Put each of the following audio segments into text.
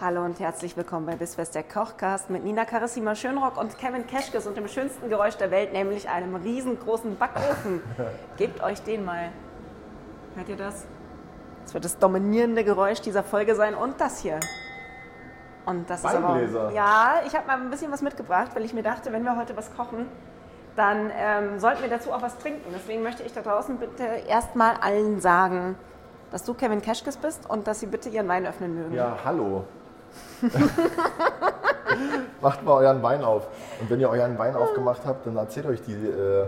Hallo und herzlich willkommen bei Bissfest der Kochcast mit Nina Carissima Schönrock und Kevin Keschkes und dem schönsten Geräusch der Welt, nämlich einem riesengroßen Backofen. Gebt euch den mal. Hört ihr das? Das wird das dominierende Geräusch dieser Folge sein und das hier. Und das ist aber Weingläser. ja, ich habe mal ein bisschen was mitgebracht, weil ich mir dachte, wenn wir heute was kochen, dann ähm, sollten wir dazu auch was trinken. Deswegen möchte ich da draußen bitte erstmal allen sagen, dass du Kevin Keschkes bist und dass sie bitte ihren Wein öffnen mögen. Ja, hallo. Macht mal euren Wein auf. Und wenn ihr euren Wein aufgemacht habt, dann erzählt euch die, äh,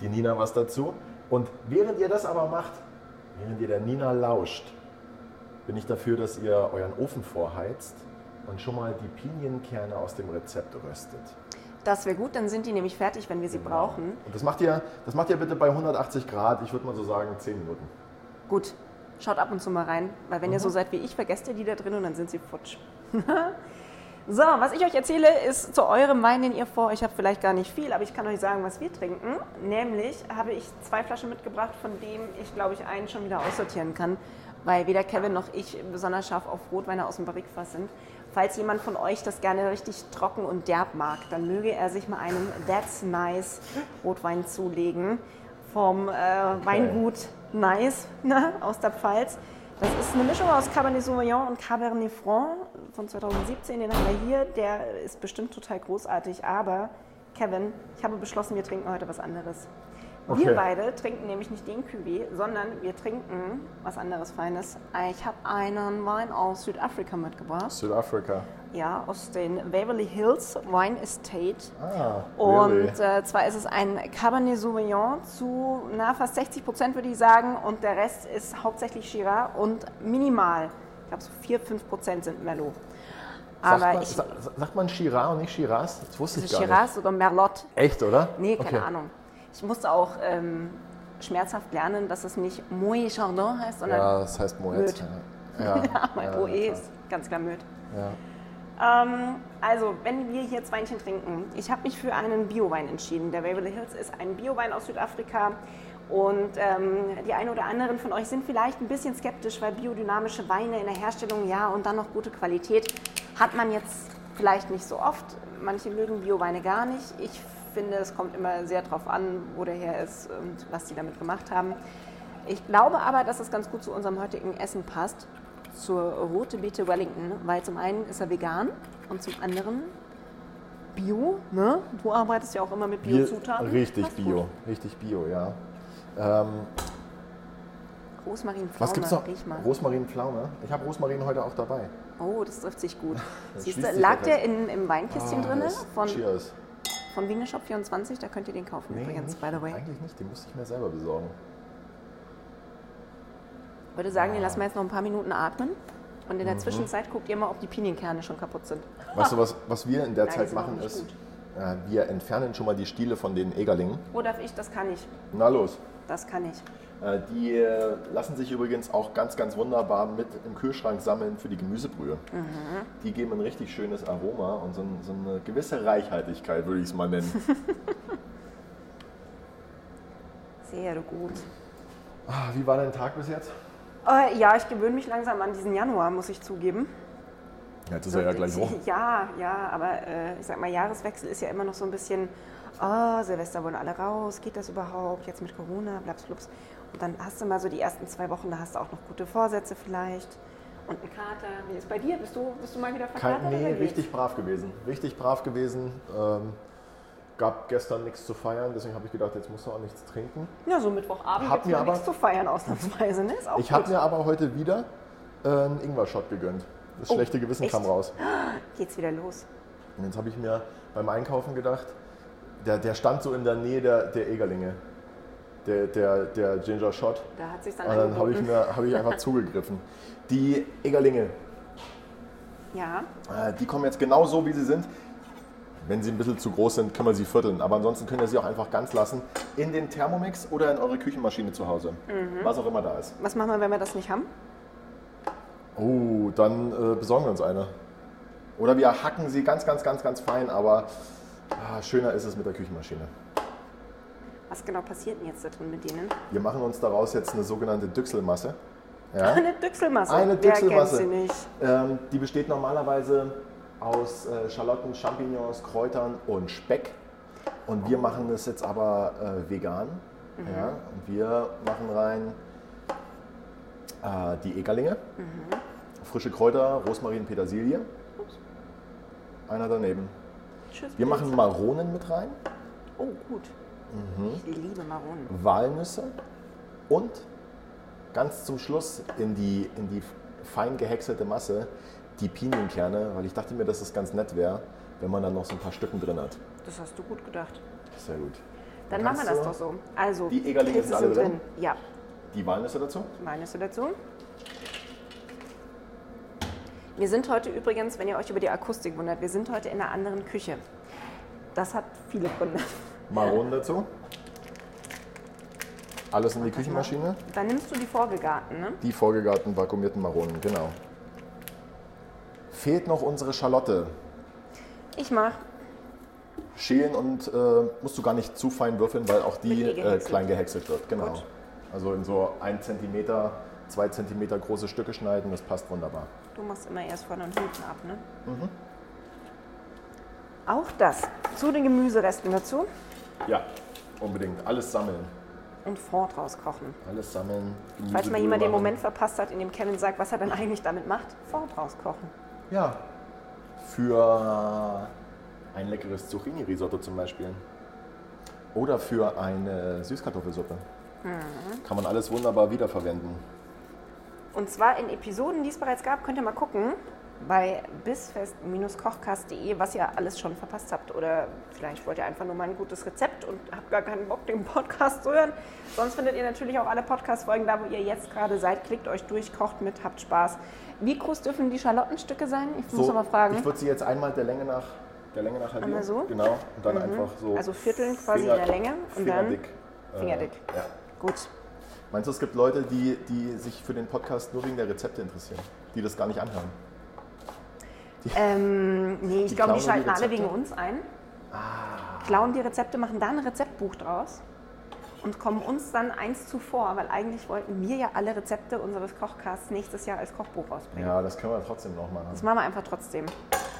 die Nina was dazu. Und während ihr das aber macht, während ihr der Nina lauscht, bin ich dafür, dass ihr euren Ofen vorheizt und schon mal die Pinienkerne aus dem Rezept röstet. Das wäre gut, dann sind die nämlich fertig, wenn wir sie brauchen. Und das macht ihr, das macht ihr bitte bei 180 Grad, ich würde mal so sagen 10 Minuten. Gut, schaut ab und zu mal rein, weil wenn ihr so seid wie ich, vergesst ihr die da drin und dann sind sie futsch. so, was ich euch erzähle, ist zu eurem Wein, den ihr vor euch habt, vielleicht gar nicht viel, aber ich kann euch sagen, was wir trinken. Nämlich habe ich zwei Flaschen mitgebracht, von dem ich, glaube ich, einen schon wieder aussortieren kann, weil weder Kevin noch ich besonders scharf auf Rotweine aus dem Barrikfass sind. Falls jemand von euch das gerne richtig trocken und derb mag, dann möge er sich mal einen That's Nice Rotwein zulegen vom äh, Weingut Nice ne, aus der Pfalz. Das ist eine Mischung aus Cabernet Sauvignon und Cabernet Franc von 2017. Den haben wir hier. Der ist bestimmt total großartig. Aber Kevin, ich habe beschlossen, wir trinken heute was anderes. Wir Okay. beide trinken nämlich nicht den Cuvée, sondern wir trinken was anderes Feines. Ich habe einen Wein aus Südafrika mitgebracht. Südafrika. Ja, aus den Waverly Hills Wine Estate. Ah, Und really? äh, zwar ist es ein Cabernet Sauvignon zu na, fast 60 Prozent, würde ich sagen. Und der Rest ist hauptsächlich Shiraz und minimal. Ich glaube, so 4, 5 Prozent sind Merlot. sagt, Aber man, ich, sa- sagt man Shiraz und nicht Shiraz? Das wusste also ich gar nicht. Shiraz oder Merlot. Echt, oder? Nee, keine Okay. Ahnung. Ich musste auch ähm, schmerzhaft lernen, dass es nicht Moët Chardon heißt, sondern Ja, das heißt Moet. Möd. Ja, ja, mein ja, ist ganz klar Möd. Ja. Ähm, also, wenn wir hier Weinchen trinken, ich habe mich für einen Biowein entschieden. Der Waverly Hills ist ein Biowein aus Südafrika. Und ähm, die einen oder anderen von euch sind vielleicht ein bisschen skeptisch, weil biodynamische Weine in der Herstellung, ja, und dann noch gute Qualität, hat man jetzt vielleicht nicht so oft. Manche mögen Bioweine gar nicht. Ich finde, es kommt immer sehr drauf an, wo der her ist und was die damit gemacht haben. Ich glaube aber, dass es ganz gut zu unserem heutigen Essen passt, zur Rote Beete Wellington, weil zum einen ist er vegan und zum anderen Bio. Ne? Du arbeitest ja auch immer mit Biozutaten. Richtig Passt Bio, gut. richtig Bio, ja. Ähm, Rosmarinpflaume, was gibt's noch? Rosmarinpflaume. Ich habe Rosmarin heute auch dabei. Oh, das trifft sich gut. Siehst du, lag der in, im Weinkistchen Ah, drin von, Cheers. Von Wiener Shop 24? Da könnt ihr den kaufen übrigens, nicht, by the way. eigentlich nicht. Den musste ich mir selber besorgen. Ich würde sagen, Ah. den lassen wir jetzt noch ein paar Minuten atmen. Und Mhm. in der Zwischenzeit guckt ihr mal, ob die Pinienkerne schon kaputt sind. Weißt du, was, was wir in der Nein, Zeit machen ist, äh, wir entfernen schon mal die Stiele von den Egerlingen. Oh, darf ich? Das kann ich. Na los. Das kann ich. Äh, die äh, lassen sich übrigens auch ganz, ganz wunderbar mit im Kühlschrank sammeln für die Gemüsebrühe. Mhm. Die geben ein richtig schönes Aroma und so, so eine gewisse Reichhaltigkeit, würde ich es mal nennen. Sehr gut. ah, wie war dein Tag bis jetzt? Äh, ja, ich gewöhne mich langsam an diesen Januar, muss ich zugeben. Ja, jetzt ist er ja gleich rum. Ja, ja, aber äh, ich sag mal, Jahreswechsel ist ja immer noch so ein bisschen, oh, Silvester wollen alle raus, geht das überhaupt? Jetzt mit Corona, blaps, blups. Und dann hast du mal so die ersten zwei Wochen, da hast du auch noch gute Vorsätze vielleicht. Und einen Kater. Wie ist bei dir? Bist du, bist du mal wieder verkatert? Kein, nee, richtig brav gewesen. Richtig brav gewesen. Ähm, gab gestern nichts zu feiern, deswegen habe ich gedacht, jetzt musst du auch nichts trinken. Ja, so Mittwochabend Hab gibt mir es aber- nichts zu feiern, ausnahmsweise. Ne? Ist auch Ich habe mir aber heute wieder äh, einen Ingwer-Shot gegönnt. Das Oh, schlechte Gewissen echt? kam raus. Geht's wieder los. Und jetzt habe ich mir beim Einkaufen gedacht, der, der stand so in der Nähe der, der Egerlinge. Der, der, der Ginger Shot. Da hat sich dann Und dann habe ich, mir- hab ich einfach zugegriffen. Die Egerlinge. Ja. Äh, die kommen jetzt genau so, wie sie sind. Wenn sie ein bisschen zu groß sind, können wir sie vierteln. Aber ansonsten könnt ihr sie auch einfach ganz lassen in den Thermomix oder in eure Küchenmaschine zu Hause. Was auch immer da ist. Was machen wir, wenn wir das nicht haben? Oh, dann äh, besorgen wir uns eine. Oder wir hacken sie ganz, ganz, ganz, ganz fein, aber ah, schöner ist es mit der Küchenmaschine. Was genau passiert denn jetzt da drin mit denen? Wir machen uns daraus jetzt eine sogenannte Düchselmasse. Ja? Eine Düchselmasse. Eine Wer Düchselmasse. kennt sie nicht? Ähm, die besteht normalerweise aus äh, Schalotten, Champignons, Kräutern und Speck. Und wir machen das jetzt aber äh, vegan. Ja? Und wir machen rein äh, die Egerlinge, frische Kräuter, Rosmarin, Petersilie. Einer daneben. Tschüss. Wir machen Maronen mit rein, Oh, gut. Mhm. Ich liebe Maronen. Walnüsse und ganz zum Schluss in die, in die fein gehäckselte Masse die Pinienkerne, weil ich dachte mir, dass es ganz nett wäre, wenn man dann noch so ein paar Stücken drin hat. Das hast du gut gedacht. Sehr gut. Dann machen wir das doch so. Also, Die Egerlinge sind alle drin? Ja, Die Walnüsse dazu? Walnüsse dazu. Wir sind heute übrigens, wenn ihr euch über die Akustik wundert, wir sind heute in einer anderen Küche. Das hat viele Gründe. Maronen dazu. Alles in die Küchenmaschine. Dann nimmst du die vorgegarten, ne? Die vorgegarten vakuumierten Maronen, genau. Fehlt noch unsere Schalotte. Ich mach. Schälen und äh, musst du gar nicht zu fein würfeln, weil auch die äh, klein gehäckselt wird. Genau. Gut. Also in so 1 cm, 2 cm große Stücke schneiden, das passt wunderbar. Du machst immer erst vorne und hinten ab, ne? Mhm. Auch das zu den Gemüseresten dazu Ja, unbedingt. Alles sammeln. und Fond rauskochen. Alles sammeln. Falls mal jemand den. Moment verpasst hat, in dem Kevin sagt, was er dann eigentlich damit macht, Fond rauskochen. Ja. Für ein leckeres Zucchini-Risotto zum Beispiel. Oder für eine Süßkartoffelsuppe. Mhm. Kann man alles wunderbar wiederverwenden. Und zwar in Episoden, die es bereits gab, könnt ihr mal gucken bei bisfest-kochkast.de, was ihr alles schon verpasst habt. Oder vielleicht wollt ihr einfach nur mal ein gutes Rezept und habt gar keinen Bock, den Podcast zu hören. Sonst findet ihr natürlich auch alle Podcast-Folgen da, wo ihr jetzt gerade seid. Klickt euch durch, kocht mit, habt Spaß. Wie groß dürfen die Schalottenstücke sein? Ich muss aber fragen. Ich würde sie jetzt einmal der Länge nach, der Länge nach halbieren. Einmal so? Genau. Und dann einfach so. Also vierteln quasi in der Länge und dann fingerdick. Äh, fingerdick. ja. Gut. Meinst du, es gibt Leute, die, die sich für den Podcast nur wegen der Rezepte interessieren, die das gar nicht anhören? Ähm, nee, ich glaube, die nur die schalten alle wegen uns ein. Klauen die Rezepte, machen da ein Rezeptbuch draus und kommen uns dann eins zuvor, weil eigentlich wollten wir ja alle Rezepte unseres Kochcasts nächstes Jahr als Kochbuch rausbringen. Ja, das können wir trotzdem noch machen. Das machen wir einfach trotzdem.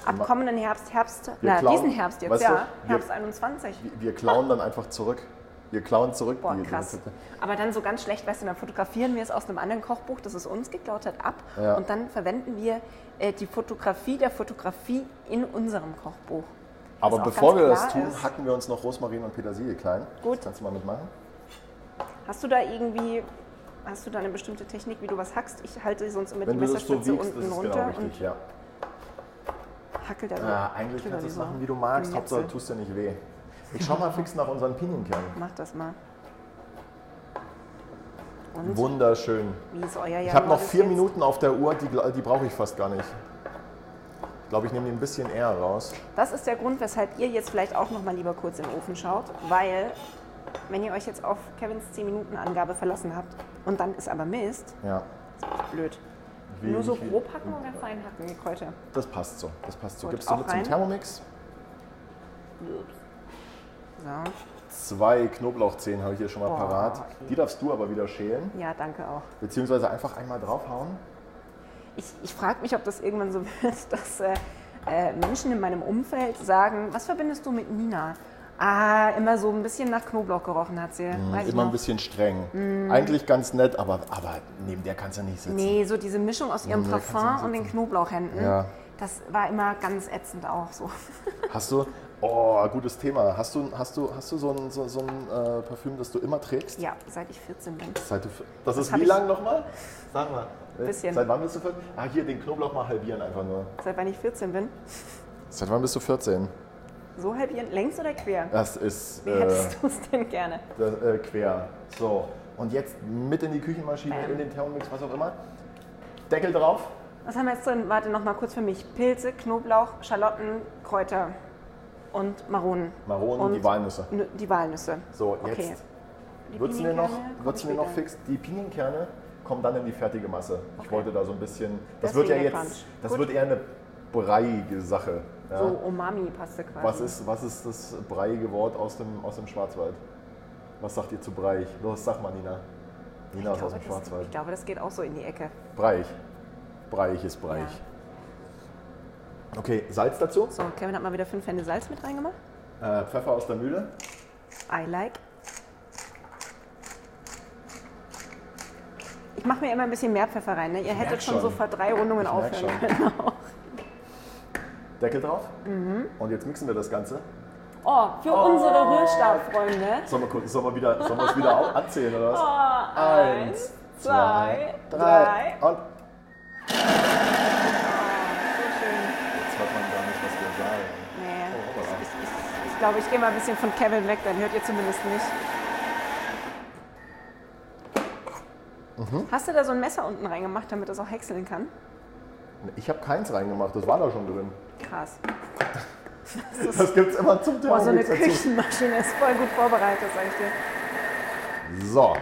Ab kommenden Herbst, Herbst, Wir na, klauen- diesen Herbst jetzt, ja, du, wir- Herbst 21. Wir- Wir klauen dann einfach zurück. Wir klauen zurück Boah, krass. Aber dann so ganz schlecht, weißt du, dann fotografieren wir es aus einem anderen Kochbuch, das es uns geklaut hat, ab. Ja. Und dann verwenden wir äh, die Fotografie der Fotografie in unserem Kochbuch. Aber bevor wir das tun, ist. hacken wir uns noch Rosmarin und Petersilie klein. Gut. Das kannst du mal mitmachen. Hast du da irgendwie, hast du da eine bestimmte Technik, wie du was hackst? Ich halte sonst immer Wenn die das so Messerspitze wiegst, unten es runter genau richtig, ja. und hackel da so. Ja, eigentlich drüber kannst du es machen, wie du magst. Hauptsache, tust dir nicht weh. Ich schau mal fix nach unseren Pinienkernen. Mach das mal. Und Wunderschön. wie ist euer? Ich habe noch vier jetzt? Minuten auf der Uhr, die, die brauche ich fast gar nicht. Ich glaube, ich nehme die ein bisschen eher raus. Das ist der Grund, weshalb ihr jetzt vielleicht auch noch mal lieber kurz in den Ofen schaut, weil wenn ihr euch jetzt auf Kevins 10 Minuten Angabe verlassen habt und dann ist aber Mist, Ja. ist blöd. Wie- Nur so grob hacken oder fein hacken, die Kräuter? Das passt so. Das passt so. Gut, Gibst du mit zum rein? Thermomix? So. Zwei Knoblauchzehen habe ich hier schon mal Boah, parat. okay. Die darfst du aber wieder schälen. Ja, danke auch. Beziehungsweise einfach einmal draufhauen. Ich, ich frage mich, ob das irgendwann so wird, dass äh, äh, Menschen in meinem Umfeld sagen, was verbindest du mit Nina? Ah, immer so ein bisschen nach Knoblauch gerochen hat sie. Mhm, Immer ein noch. bisschen streng. Eigentlich ganz nett, aber, aber neben der kannst du nicht sitzen. Nee, so diese Mischung aus ihrem kannst du Parfum und den. Knoblauchhänden. Ja. Das war immer ganz ätzend auch so. Hast du, oh, gutes Thema. Hast du, hast du, hast du so ein, so, so ein äh, Parfüm, das du immer trägst? Ja, seit ich 14 bin. Seit du, das ist hab wie lang nochmal? Sag mal. Bisschen. Seit wann bist du 14? Ah, hier, den Knoblauch mal halbieren einfach nur. Seit wann ich 14 bin. Seit wann bist du 14? So halbieren, längs oder quer? Das ist Wie äh, hättest du es denn gerne? das, äh, quer. So, und jetzt mit in die Küchenmaschine, Bam. in den Thermomix, was auch immer. Deckel drauf. Was haben wir jetzt drin? Warte noch mal kurz für mich. Pilze, Knoblauch, Schalotten, Kräuter und Maronen. Maronen und die Walnüsse. Nü- Die Walnüsse. So, Okay. jetzt Die würzen wir noch, würzen wir noch fix. Die Pinienkerne kommen dann in die fertige Masse. Ich Okay. wollte da so ein bisschen. Das wird ja jetzt. Crunch. Das Gut. wird eher eine breiige Sache. Ja? So Umami-Paste quasi. Was ist, was ist das breiige Wort aus dem, aus dem Schwarzwald? Was sagt ihr zu breich? Los, sag mal, Nina. Nina ich ist aus dem das, Schwarzwald. ich glaube, das geht auch so in die Ecke. Breich. Breich ist breich. Okay, Salz dazu. So, Kevin hat mal wieder fünf Hände Salz mit reingemacht. Äh, Pfeffer aus der Mühle. I like. Ich mache mir immer ein bisschen mehr Pfeffer rein. Ne? Ihr hättet merk schon schon. so vor drei Rundungen Ich aufhören können. Deckel drauf. Mhm. Und jetzt mixen wir das Ganze. Oh, für unsere Rührstabfreunde. Sollen wir, kurz- sollen wir, wieder, sollen wir es wieder anzählen oder was? Oh, Eins, zwei, drei. drei. Und So schön. jetzt hört man gar nicht, was wir sagen. Nee, Oh, hoppala. ich, ich, ich glaube, ich gehe mal ein bisschen von Kevin weg, dann hört ihr zumindest nicht. Mhm. Hast du da so ein Messer unten reingemacht, damit das auch häckseln kann? Ich habe keins reingemacht, das war da schon drin. Krass. Das gibt es immer zum Boah, so eine. Küchenmaschine ist voll gut vorbereitet, sag ich dir. So,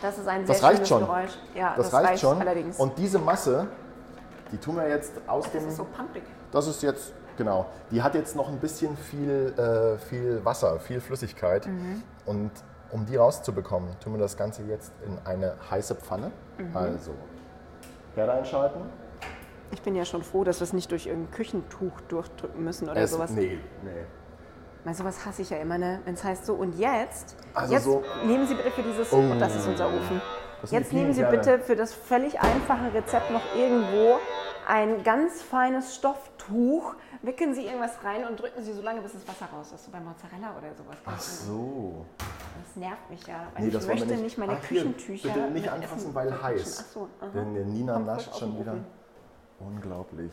Das ist ein sehr das reicht schon. Geräusch. Ja, Das, reicht, schon. allerdings. Und diese Masse, die tun wir jetzt aus das dem. ist so pumpig. Das ist jetzt, genau. Die hat jetzt noch ein bisschen viel, äh, viel Wasser, viel Flüssigkeit. Mhm. Und um die rauszubekommen, tun wir das Ganze jetzt in eine heiße Pfanne. Mhm. Also, Herd einschalten. Ich bin ja schon froh, dass wir es nicht durch irgendein Küchentuch durchdrücken müssen oder Es- sowas. Nee, nee. Weil sowas hasse ich ja immer, ne? Wenn es heißt so, und jetzt, Also jetzt so- nehmen Sie bitte für dieses, Oh. und das ist unser Ofen. Jetzt nehmen Sie Pinienkerne. bitte für das völlig einfache Rezept noch irgendwo ein ganz feines Stofftuch, wickeln Sie irgendwas rein und drücken Sie so lange, bis das Wasser raus ist. So bei Mozzarella oder sowas. Ach so. Das nervt mich ja. Weil Nee, ich möchte nicht. nicht meine Ach, Küchentücher. bitte nicht anfassen, Essen weil heiß. Ach so, aha. Denn der Nina Kommt nascht schon wieder. Unglaublich.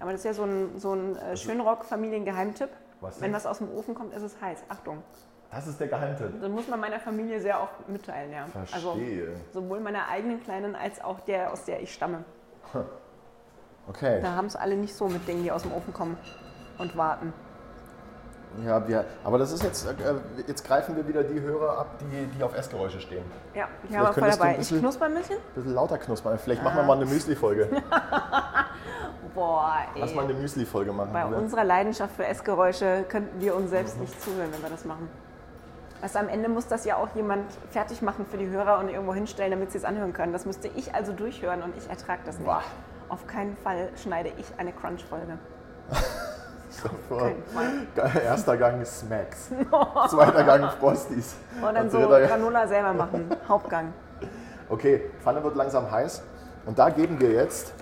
Aber das ist ja so ein, so ein äh, Schönrock-Familiengeheimtipp. Was Wenn was aus dem Ofen kommt, ist es heiß. Achtung. Das ist der Geheimtipp. Das muss man meiner Familie sehr oft mitteilen, ja. Also Verstehe. sowohl meiner eigenen Kleinen als auch der, aus der ich stamme. Okay. Da haben es alle nicht so mit Dingen, die aus dem Ofen kommen und warten. Ja, wir, aber das ist jetzt, äh, jetzt greifen wir wieder die Hörer ab, die, die auf Essgeräusche stehen. Ja, ich habe voll dabei. Ich bisschen- knusper ein bisschen. Ein bisschen lauter knuspern. Vielleicht Ah. machen wir mal eine Müsli-Folge. Boah, Lass mal ey. eine Müsli-Folge machen. Bei oder? unserer Leidenschaft für Essgeräusche könnten wir uns selbst nicht zuhören, wenn wir das machen. Also am Ende muss das ja auch jemand fertig machen für die Hörer und irgendwo hinstellen, damit sie es anhören können. Das müsste ich also durchhören und ich ertrage das nicht. Boah. Auf keinen Fall schneide ich eine Crunch-Folge. Erster Gang Smacks. Zweiter Gang Frosties. Und dann so dritter Gang- Granola selber machen. Hauptgang. Okay, Pfanne wird langsam heiß. Und da geben wir jetzt,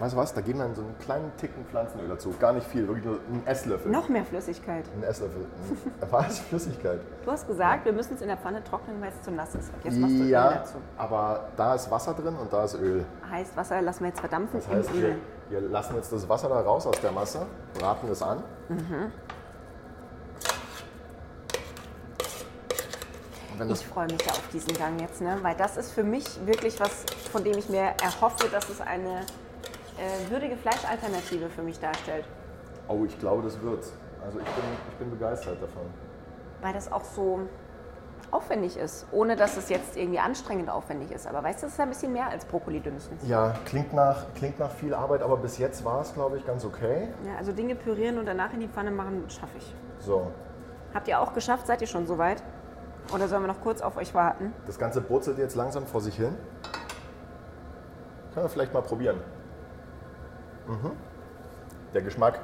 weißt du was, da geben wir so einen kleinen Ticken Pflanzenöl dazu. Gar nicht viel, wirklich nur einen Esslöffel. Noch mehr Flüssigkeit. Ein Esslöffel. Was? Flüssigkeit. Du hast gesagt, wir müssen es in der Pfanne trocknen, weil es zu nass ist. Und jetzt machst du Öl Ja, dazu. aber da ist Wasser drin und da ist Öl. Heißt, Wasser lassen wir jetzt verdampfen Das heißt, im wir, Öl. wir lassen jetzt das Wasser da raus aus der Masse, braten es an. Das Ich freue mich ja auf diesen Gang jetzt, ne? weil das ist für mich wirklich was, von dem ich mir erhoffe, dass es eine äh, würdige Fleischalternative für mich darstellt. Oh, ich glaube, das wird's. Also ich bin, ich bin begeistert davon. Weil das auch so aufwendig ist, ohne dass es jetzt irgendwie anstrengend aufwendig ist. Aber weißt du, das ist ein bisschen mehr als Brokkoli dünsten. Ja, klingt nach, klingt nach viel Arbeit, aber bis jetzt war es, glaube ich, ganz okay. Ja, also Dinge pürieren und danach in die Pfanne machen, schaffe ich. So, Habt ihr auch geschafft? Seid ihr schon soweit? Oder sollen wir noch kurz auf euch warten? das Ganze brutzelt jetzt langsam vor sich hin. Können wir vielleicht mal probieren. Mhm. Der Geschmack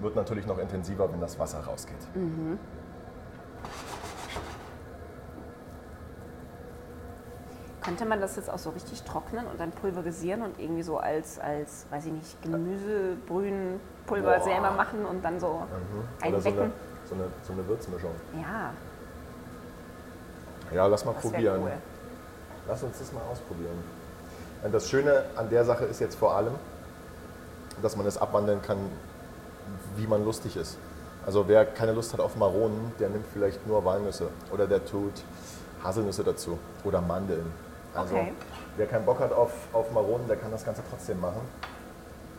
wird natürlich noch intensiver, wenn das Wasser rausgeht. Könnte man das jetzt auch so richtig trocknen und dann pulverisieren und irgendwie so als, als weiß ich nicht, Gemüsebrühenpulver Boah. selber machen und dann so Oder so einwecken? eine, so, eine, so eine Würzmischung. Ja, Ja, lass mal das probieren. cool. Lass uns das mal ausprobieren. Und das Schöne an der Sache ist jetzt vor allem, dass man es abwandeln kann, wie man lustig ist. Also wer keine Lust hat auf Maronen, der nimmt vielleicht nur Walnüsse oder der tut Haselnüsse dazu oder Mandeln. Also Okay. Wer keinen Bock hat auf, auf Maronen, der kann das Ganze trotzdem machen.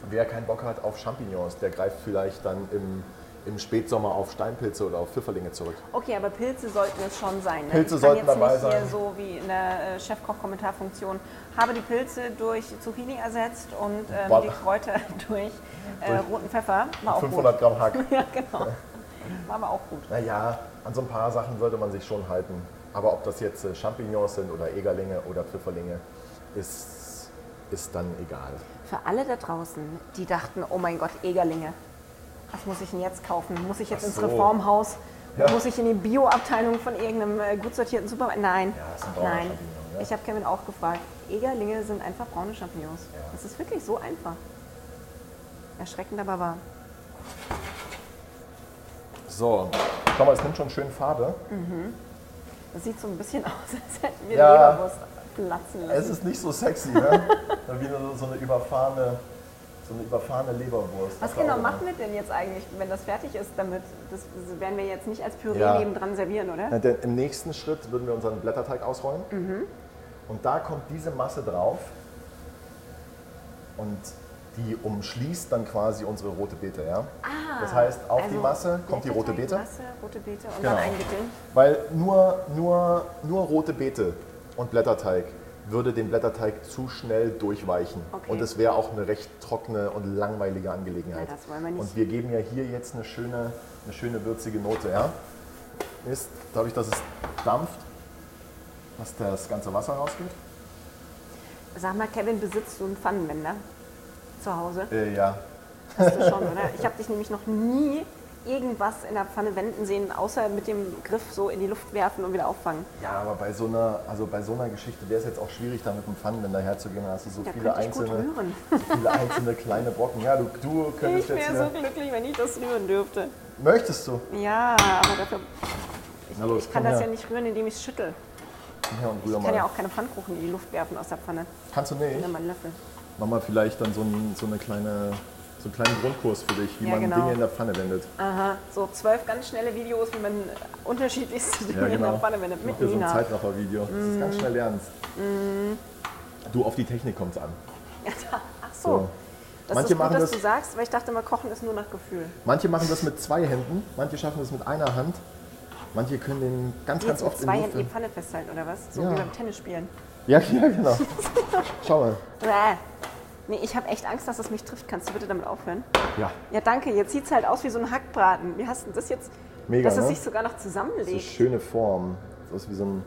Wer keinen Bock hat auf Champignons, der greift vielleicht dann im, im Spätsommer auf Steinpilze oder auf Pfifferlinge zurück. Okay, aber Pilze sollten es schon sein. Ne? Pilze sollten jetzt dabei nicht hier sein. so wie in der äh, Chefkoch-Kommentarfunktion habe die Pilze durch Zucchini ersetzt und ähm, die Kräuter durch, äh, Durch roten Pfeffer. War auch 500 Gramm Hack. Ja, genau. War aber auch gut. Naja, an so ein paar Sachen sollte man sich schon halten. Aber ob das jetzt äh, Champignons sind oder Egerlinge oder Pfifferlinge, ist, ist dann egal. Für alle da draußen, die dachten, oh mein Gott, Egerlinge. Was muss ich denn jetzt kaufen? Muss ich jetzt Ach ins so. Reformhaus? Ja. Muss ich in die Bio-Abteilung von irgendeinem äh, gut sortierten Supermarkt? Nein. Ja, das sind Nein. Ja. Ich habe Kevin auch gefragt. Egerlinge sind einfach braune Champignons. Ja. Das ist wirklich so einfach. Erschreckend aber wahr. So, schau mal, es nimmt schon schön Farbe. Das sieht so ein bisschen aus, als hätten wir Ja. Leberwurst platzen Es lassen. ist nicht so sexy, ne? Wie so eine überfahrene, so eine überfahrene Leberwurst. Was genau machen wir denn jetzt eigentlich, wenn das fertig ist damit? Das werden wir jetzt nicht als Püree Ja. nebendran servieren, oder? Na, denn Im nächsten Schritt würden wir unseren Blätterteig ausrollen. Mhm. Und da kommt diese Masse drauf. Und die umschließt dann quasi unsere rote Beete. Ja? das heißt, auf die Also Masse kommt die rote Beete. Masse, rote Beete und Genau. dann einwickeln. Weil nur, nur, nur rote Beete und Blätterteig würde den Blätterteig zu schnell durchweichen. Okay. Und es wäre auch eine recht trockene und langweilige Angelegenheit. Ja, das wollen wir nicht. Und wir geben ja hier jetzt eine schöne, eine schöne würzige Note. Ja? Ist, dadurch, dass es dampft, dass das ganze Wasser rausgeht. Sag mal, Kevin, besitzt du einen Pfannenwender zu Hause? Äh, ja. Hast du schon, oder? Ich habe dich nämlich noch nie irgendwas in der Pfanne wenden sehen, außer mit dem Griff so in die Luft werfen und wieder auffangen. Ja, aber bei so einer, also bei so einer Geschichte wäre es jetzt auch schwierig, da mit dem Pfannenwender herzugehen. Da hast du so Da viele ich einzelne, so viele einzelne kleine Brocken. Ja, du, du könntest Ich jetzt wäre hier. so glücklich, wenn ich das rühren dürfte. Möchtest du? Ja, aber dafür Na los, ich kann das her. ja nicht rühren, indem ich es schüttel. Ich mal. kann ja auch keine Pfannkuchen in die Luft werfen aus der Pfanne. Kannst du nicht? Nimm mal einen Löffel. Mach mal vielleicht dann so, ein, so, eine kleine, so einen kleinen Grundkurs für dich, wie Ja, man genau. Dinge in der Pfanne wendet. Aha, so zwölf ganz schnelle Videos, wie man unterschiedlichste Dinge Ja, in der genau. Pfanne wendet. Mach Mit dir so ein. Zeitraffer-Video, dass du ganz schnell lernst. Du, auf die Technik kommt es an. Ach so. So. Das Manche ist gut, machen dass das- du sagst, weil ich dachte immer, Kochen ist nur nach Gefühl. Manche machen das mit zwei Händen, manche schaffen das mit einer Hand. Manche können den ganz, ganz Jetzt mit oft in zwei Händen die. Pfanne festhalten, oder was? So Ja. wie beim Tennis spielen. Ja, ja, genau. Schau mal. Nee, ich habe echt Angst, dass es mich trifft. Kannst du bitte damit aufhören? Ja, Ja, danke. Jetzt sieht es halt aus wie so ein Hackbraten. Wie hast du das jetzt? Mega, dass es ne? sich sogar noch zusammenlegt. schöne Form. So ist wie so ein.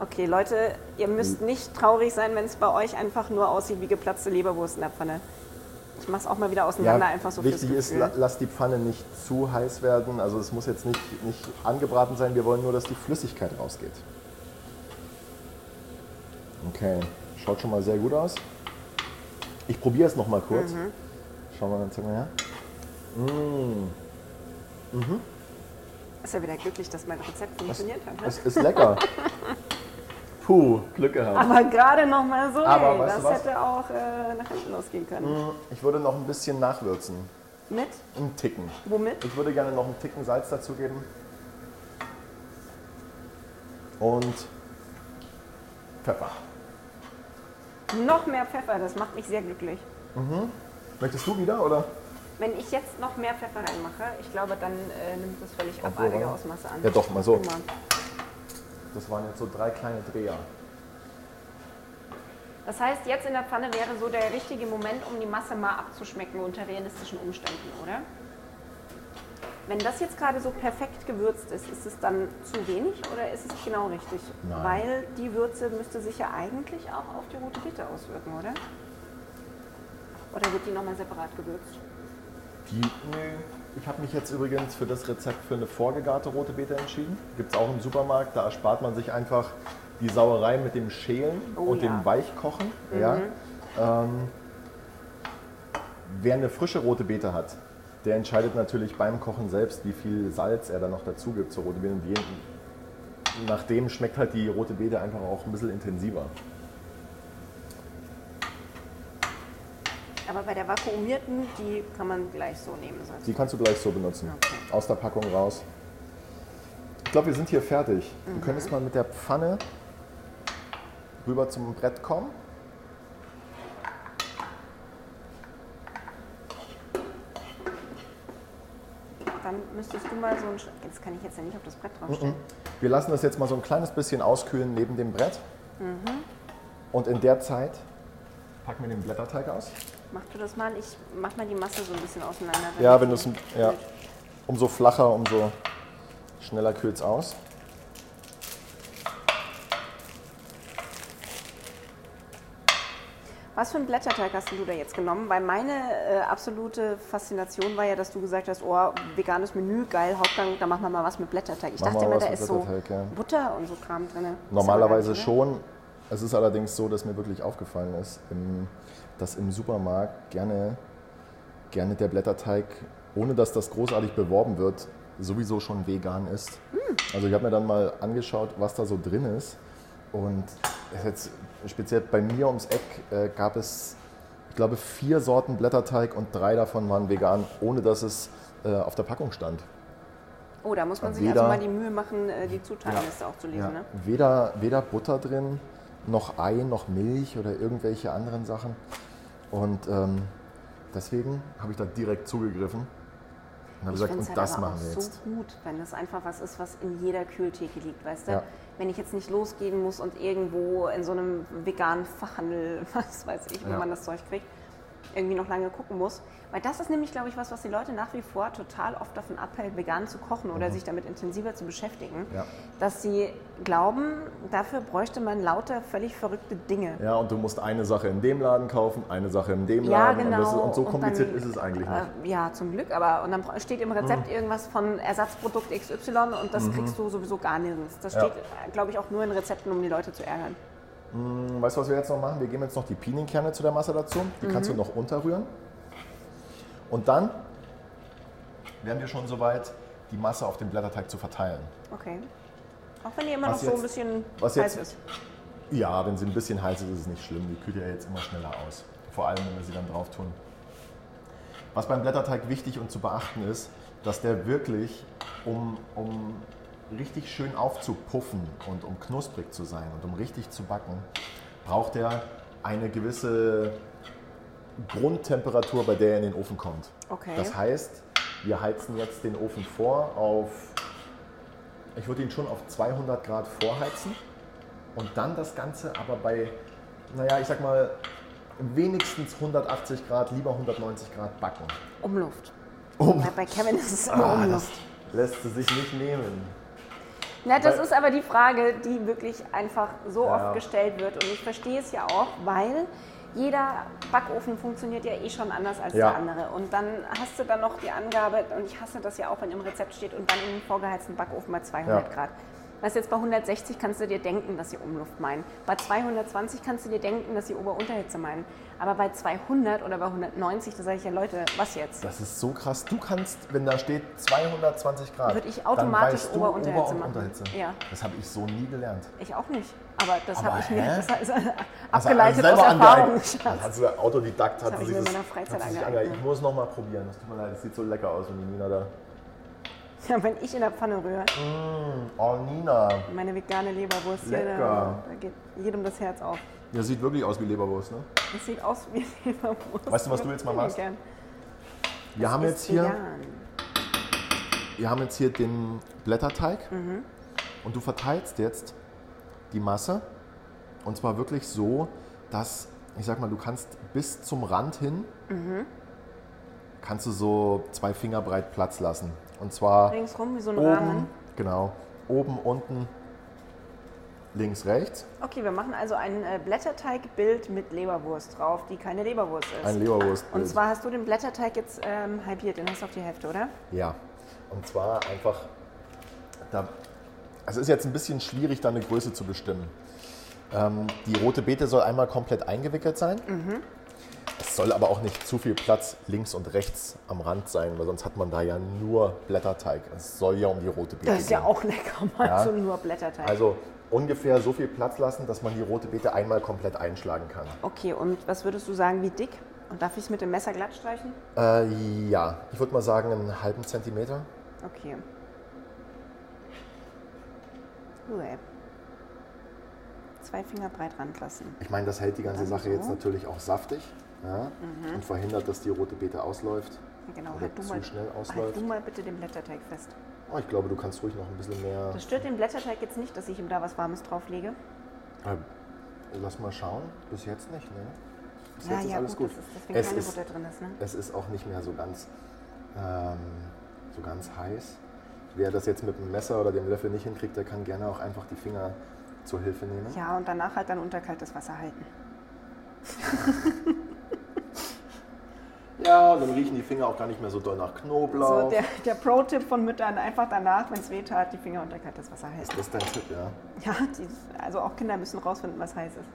Okay, Leute, ihr müsst nicht traurig sein, wenn es bei euch einfach nur aussieht wie geplatzte Leberwurst in der Pfanne. Ich mache es auch mal wieder auseinander, einfach so wichtig ist, la- lass die Pfanne nicht zu heiß werden. Also es muss jetzt nicht, nicht angebraten sein. Wir wollen nur, dass die Flüssigkeit rausgeht. Okay, schaut schon mal sehr gut aus. Ich probiere es noch mal kurz. Mhm. Schau mal, zeig mal her. Ist ja wieder glücklich, dass mein Rezept funktioniert hat. Ne? Es ist lecker. Puh, Glück gehabt. Aber gerade noch mal so, Aber ey, das hätte auch äh, nach hinten losgehen können. Ich würde noch ein bisschen nachwürzen. Mit? Einen Ticken. Womit? Ich würde gerne noch einen Ticken Salz dazugeben. Und Pfeffer. Noch mehr Pfeffer, das macht mich sehr glücklich. Möchtest du wieder oder? Wenn ich jetzt noch mehr Pfeffer reinmache, ich glaube, dann äh, nimmt das völlig Obwohl, abartige oder? Ausmaße an. Ja, doch, mal so. Mal. Das waren jetzt so drei kleine Dreher. Das heißt, jetzt in der Pfanne wäre so der richtige Moment, um die Masse mal abzuschmecken unter realistischen Umständen, oder? Wenn das jetzt gerade so perfekt gewürzt ist, ist es dann zu wenig oder ist es genau richtig? Nein. Weil die Würze müsste sich ja eigentlich auch auf die rote Beete auswirken, oder? Oder wird die nochmal separat gewürzt? Die, nö. Ich habe mich jetzt übrigens für das Rezept für eine vorgegarte rote Beete entschieden. Gibt es auch im Supermarkt. Da erspart man sich einfach die Sauerei mit dem Schälen Oh und ja. dem Weichkochen. Ja. Ähm, wer eine frische rote Beete hat, der entscheidet natürlich beim Kochen selbst, wie viel Salz er da noch dazu gibt zur roten Beete. Und je, nachdem schmeckt halt die rote Beete einfach auch ein bisschen intensiver. Aber bei der vakuumierten, die kann man gleich so nehmen. sagst Die kannst du gleich so benutzen. Okay. Aus der Packung raus. Ich glaube, wir sind hier fertig. Mhm. Du könntest mal mit der Pfanne rüber zum Brett kommen. Dann müsstest du mal so ein. Das kann ich jetzt ja nicht auf das Brett draufstellen. Wir lassen das jetzt mal so ein kleines bisschen auskühlen neben dem Brett. Und in der Zeit packen wir den Blätterteig aus. Mach du das mal. Ich mach mal die Masse so ein bisschen auseinander. Ja, damit wenn du es, ja, umso flacher, umso schneller kühlt es aus. Was für einen Blätterteig hast du da jetzt genommen? Weil meine äh, absolute Faszination war ja, dass du gesagt hast, oh, veganes Menü, geil, Hauptgang, da machen wir mal was mit Blätterteig. Ich Machen dachte immer, da ist so ja. Butter und so Kram drin. Normalerweise schon. Es ist allerdings so, dass mir wirklich aufgefallen ist, im, dass im Supermarkt gerne, gerne der Blätterteig, ohne dass das großartig beworben wird, sowieso schon vegan ist. Also ich habe mir dann mal angeschaut, was da so drin ist. Und jetzt speziell bei mir ums Eck äh, gab es, ich glaube, vier Sorten Blätterteig und drei davon waren vegan, ohne dass es äh, auf der Packung stand. Oh, da muss man sich Weder- also mal die Mühe machen, äh, die Zutatenliste auch zu lesen. Ja. Ne? Weder, weder Butter drin, noch Ei, noch Milch oder irgendwelche anderen Sachen. Und ähm, deswegen habe ich da direkt zugegriffen und habe gesagt, und halt das machen wir so jetzt. gut, wenn das einfach was ist, was in jeder Kühltheke liegt, weißt du? Ja. Wenn ich jetzt nicht losgehen muss und irgendwo in so einem veganen Fachhandel, was weiß ich, wo Ja. man das Zeug kriegt, irgendwie noch lange gucken muss. Weil das ist nämlich, glaube ich, was, was die Leute nach wie vor total oft davon abhält, vegan zu kochen oder sich damit intensiver zu beschäftigen. Mhm. Ja. Dass sie glauben, dafür bräuchte man lauter völlig verrückte Dinge. Ja, und du musst eine Sache in dem Laden kaufen, eine Sache in dem Ja, Laden. genau. Und, ist, und so Und kompliziert dann, ist es eigentlich nicht. Äh, ja, zum Glück, aber und dann steht im Rezept irgendwas von Ersatzprodukt XY und das kriegst du sowieso gar nirgends. Das Mhm. Ja. steht, glaube ich, auch nur in Rezepten, um die Leute zu ärgern. Hm, Weißt du, was wir jetzt noch machen? Wir geben jetzt noch die Pinienkerne zu der Masse dazu. Die kannst Mhm. du noch unterrühren. Und dann wären wir schon soweit, die Masse auf dem Blätterteig zu verteilen. Okay. Auch wenn die immer Was noch so ein bisschen heiß ist. Ja, wenn sie ein bisschen heiß ist, ist es nicht schlimm. Die kühlt ja jetzt immer schneller aus. Vor allem, wenn wir sie dann drauf tun. Was beim Blätterteig wichtig und zu beachten ist, dass der wirklich, um, um richtig schön aufzupuffen und um knusprig zu sein und um richtig zu backen, braucht er eine gewisse Grundtemperatur, bei der er in den Ofen kommt. Okay. Das heißt, wir heizen jetzt den Ofen vor auf, ich würde ihn schon auf 200 Grad vorheizen und dann das Ganze aber bei, naja, ich sag mal, wenigstens 180 Grad, lieber 190 Grad backen. Umluft. Um. Bei Kevin ist es immer Ah, Umluft. lässt sich nicht nehmen. Na, das weil- ist aber die Frage, die wirklich einfach so Ja. oft gestellt wird. Und ich verstehe es ja auch, weil jeder Backofen funktioniert ja eh schon anders als Ja. der andere. Und dann hast du dann noch die Angabe, und ich hasse das ja auch, wenn im Rezept steht, und dann in den vorgeheizten Backofen bei 200 Ja. Grad. Du, jetzt bei 160 kannst du dir denken, dass sie Umluft meinen. Bei 220 kannst du dir denken, dass sie Ober-Unterhitze meinen. Aber bei 200 oder bei 190, da sage ich ja, Leute, was jetzt? Das ist so krass. Du kannst, wenn da steht 220 Grad, Würde ich dann automatisch weißt du Ober- und machen. Unterhitze. Ja. Das habe ich so nie gelernt. Ich auch nicht. Aber das habe ich mir das ist Also, abgeleitet selber aus. Erfahrung. Das hat sie, Autodidakt hat sie ich sich das- meiner Freizeit hat sich. Ich muss noch mal probieren. Das tut mir leid, das sieht so lecker aus, wenn die Nina da. Ja, wenn ich in der Pfanne rühre, Oh, Nina. meine vegane Leberwurst hier, Lecker. da, geht jedem das Herz auf. Ja, sieht wirklich aus wie Leberwurst, ne? Das sieht aus wie Leberwurst. Weißt du, was du jetzt mal machst? Gern. Wir Das haben jetzt hier, vegan. wir haben jetzt hier den Blätterteig Mhm. und du verteilst jetzt die Masse und zwar wirklich so, dass ich sag mal, du kannst bis zum Rand hin Mhm. kannst du so zwei Finger breit Platz lassen und zwar Ringsrum wie so ein oben, Rahmen. genau, oben, unten, links, rechts. Okay, wir machen also ein äh, Blätterteigbild mit Leberwurst drauf, die keine Leberwurst ist. Ein Leberwurst. Und zwar hast du den Blätterteig jetzt ähm, halbiert, den hast du auf die Hälfte, oder? Ja, und zwar einfach, da, es ist jetzt ein bisschen schwierig, da eine Größe zu bestimmen. Ähm, die rote Beete soll einmal komplett eingewickelt sein. Es soll aber auch nicht zu viel Platz links und rechts am Rand sein, weil sonst hat man da ja nur Blätterteig. Es soll ja um die rote Beete Das ist ja gehen. auch lecker, mal Ja. so nur Blätterteig. Also ungefähr so viel Platz lassen, dass man die rote Beete einmal komplett einschlagen kann. okay, und was würdest du sagen, wie dick? Und darf ich es mit dem Messer glatt streichen? Äh, ja, ich würde mal sagen einen halben Zentimeter. Okay. Ui. Zwei Finger breit ranlassen. Ich meine, das hält die ganze Sache so. jetzt natürlich auch saftig. Ja? Und verhindert, dass die rote Beete ausläuft. Genau, Oder halt du, zu mal, schnell halt ausläuft. du mal bitte den Blätterteig fest. Oh, ich glaube, du kannst ruhig noch ein bisschen mehr. Das stört den Blätterteig jetzt nicht, dass ich ihm da was Warmes drauflege. Äh, lass mal schauen. Bis jetzt nicht, ne? Bis Ja, jetzt ist ja, alles gut, gut. dass es ist, ist, ne? es ist auch nicht mehr so ganz, ähm, so ganz heiß. Wer das jetzt mit dem Messer oder dem Löffel nicht hinkriegt, der kann gerne auch einfach die Finger zur Hilfe nehmen. Ja, und danach halt dann unter kaltes Wasser halten. Ja, dann riechen die Finger auch gar nicht mehr so doll nach Knoblauch. So, der, der Pro-Tipp von Müttern, einfach danach, wenn es weh tat, die Finger unter kaltes Wasser das ist dein Tipp, ja? Ja, die, also auch Kinder müssen rausfinden, was heiß ist.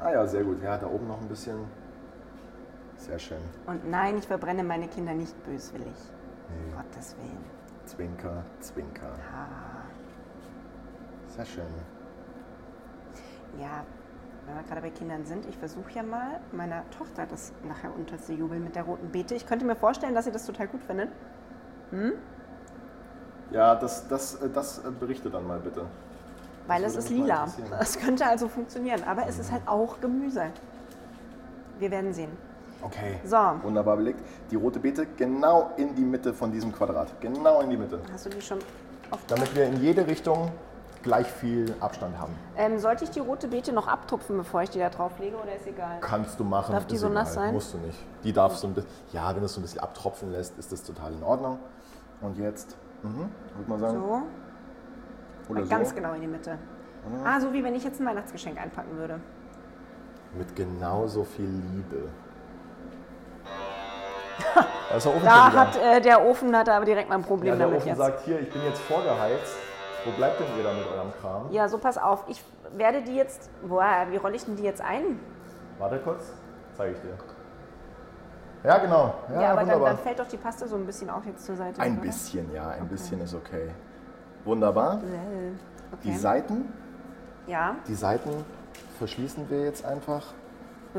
Ah ja, sehr gut. Ja, da oben noch ein bisschen. Sehr schön. Und nein, ich verbrenne meine Kinder nicht böswillig. Nee. Gottes Willen. Zwinker, Zwinker. Ah, Sehr schön. ja, wenn wir gerade bei Kindern sind, ich versuche ja mal meiner Tochter das nachher unterzujubeln mit der roten Beete. Ich könnte mir vorstellen, dass sie das total gut findet. Ja, das, das, äh, das äh, berichte dann mal bitte. Weil es ist lila. Das könnte also funktionieren. Aber es ist halt auch Gemüse. Wir werden sehen. Okay. So. Wunderbar belegt. Die rote Beete genau in die Mitte von diesem Quadrat. Genau in die Mitte. Hast du die schon auf Damit wir in jede Richtung gleich viel Abstand haben. ähm, Sollte ich die rote Beete noch abtupfen, bevor ich die da drauf lege oder ist egal? Kannst du machen. Darf die so egal. nass sein? Musst du nicht. Die darf so ein bisschen. Ja, wenn es so ein bisschen abtropfen lässt, ist das total in Ordnung. Und jetzt, mhm, würde man sagen. So, Oder ganz so. genau in die Mitte. Ah, so wie wenn ich jetzt ein Weihnachtsgeschenk einpacken würde. Mit genauso viel Liebe. Da der Ofen Da hat äh, der Ofen hat aber direkt mal ein Problem ja, der damit Ofen jetzt. sagt, hier, ich bin jetzt vorgeheizt. Wo bleibt denn ihr da mit eurem Kram? Ja, so pass auf. Ich werde die jetzt. Boah, wie rolle ich denn die jetzt ein? Warte kurz, zeige ich dir. Ja, genau. Ja, Ja, aber dann, dann fällt doch die Paste so ein bisschen auch jetzt zur Seite. ein oder? bisschen, ja, ein bisschen ist okay. Wunderbar. Äh, Die Okay. Seiten, Ja, die Seiten verschließen wir jetzt einfach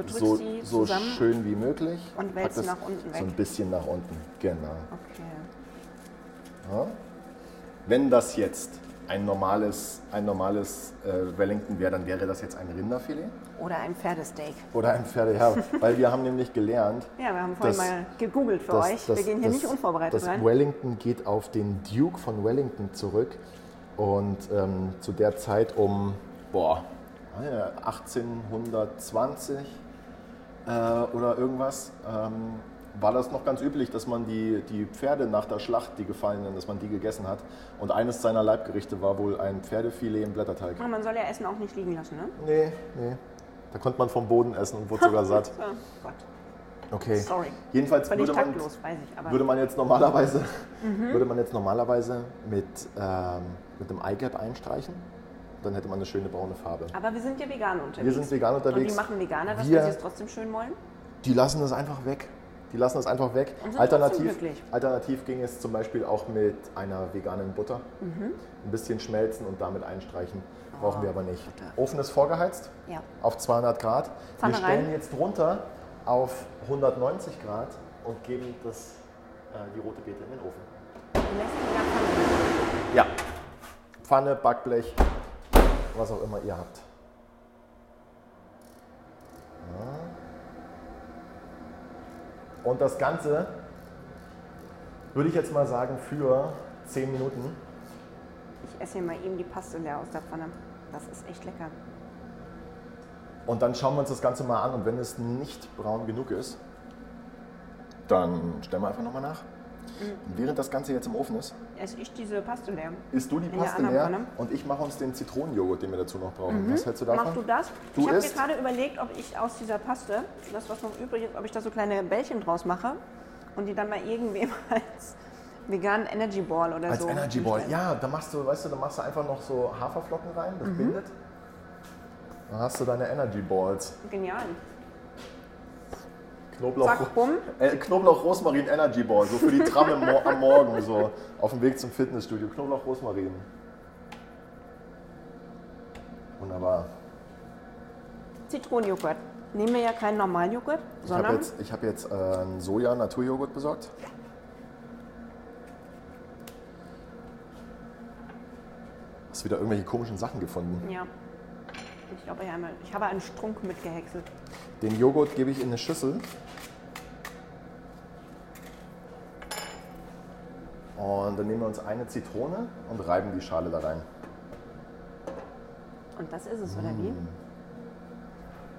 so, so schön wie möglich. und wälzt nach unten So ein weg. bisschen nach unten, genau. Okay. Ja. Wenn das jetzt ein normales, ein normales äh, Wellington wäre, dann wäre das jetzt ein Rinderfilet Oder ein Pferdesteak. oder ein Pferde. Ja, weil wir haben nämlich gelernt, Ja, wir haben vorhin Das- mal gegoogelt für Das- euch. Wir das- gehen hier nicht unvorbereitet das rein. Wellington geht auf den Duke von Wellington zurück. Und ähm, zu der Zeit um boah, äh, 1820 äh, oder irgendwas ähm, war das noch ganz üblich, dass man die, die Pferde nach der Schlacht, die Gefallenen, dass man die gegessen hat. Und eines seiner Leibgerichte war wohl ein Pferdefilet im Blätterteig. Ja, man soll ja Essen auch nicht liegen lassen, ne? Nee, nee. Da konnte man vom Boden essen und wurde sogar satt. Ja, Gott. Okay. Sorry. Jedenfalls würde man, taktlos, weiß ich. Würde man jetzt normalerweise, Mhm. würde man jetzt normalerweise mit, ähm, mit einem Eigelb einstreichen. Dann hätte man eine schöne braune Farbe. aber wir sind ja vegan unterwegs. Wir sind vegan Und unterwegs. wie machen Veganer das, Wir- sie es trotzdem schön wollen? Die lassen das einfach weg. Die lassen das einfach weg. Alternativ, alternativ ging es zum Beispiel auch mit einer veganen Butter. Mhm. Ein bisschen schmelzen und damit einstreichen. Brauchen wir aber nicht. Butter. Ofen ist vorgeheizt Ja. auf 200 Grad. Pfanne wir stellen rein. jetzt runter auf 190 Grad und geben das, äh, die rote Beete in den Ofen. Ja Pfanne. Ja. Pfanne, Backblech, was auch immer ihr habt. Ja. Und das Ganze würde ich jetzt mal sagen für 10 Minuten. Ich esse hier mal eben die Paste leer aus der Pfanne. Das ist echt lecker. Und dann schauen wir uns das Ganze mal an. Und wenn es nicht braun genug ist, dann stellen wir einfach nochmal nach. Und während das Ganze jetzt im Ofen ist, Esse ich diese Paste leer. isst du die Paste leer und ich mache uns den Zitronenjoghurt, den wir dazu noch brauchen. Was hältst du davon? Machst du das? Du ich habe mir gerade überlegt, ob ich aus dieser Paste, das was noch übrig ist, ob ich da so kleine Bällchen draus mache und die dann mal irgendwem als veganen Energy Ball oder Als so. Energy Ball, ja, da machst du, weißt du, da machst du einfach noch so Haferflocken rein, das Mhm. bindet. Dann hast du deine Energy Balls. Genial. Knoblauch, Zack, äh, Knoblauch Rosmarin Energy Ball, so für die Tram am Morgen, so auf dem Weg zum Fitnessstudio. Knoblauch Rosmarin. Wunderbar. Zitronenjoghurt. Nehmen wir ja keinen Normaljoghurt, Ich habe sondern jetzt, ich hab jetzt äh, einen Soja-Naturjoghurt besorgt. Hast wieder irgendwelche komischen Sachen gefunden. ja. Ich glaube, ich habe einen Strunk mitgehäckselt. Den Joghurt gebe ich in eine Schüssel. Und dann nehmen wir uns eine Zitrone und reiben die Schale da rein. Und das ist es, oder wie?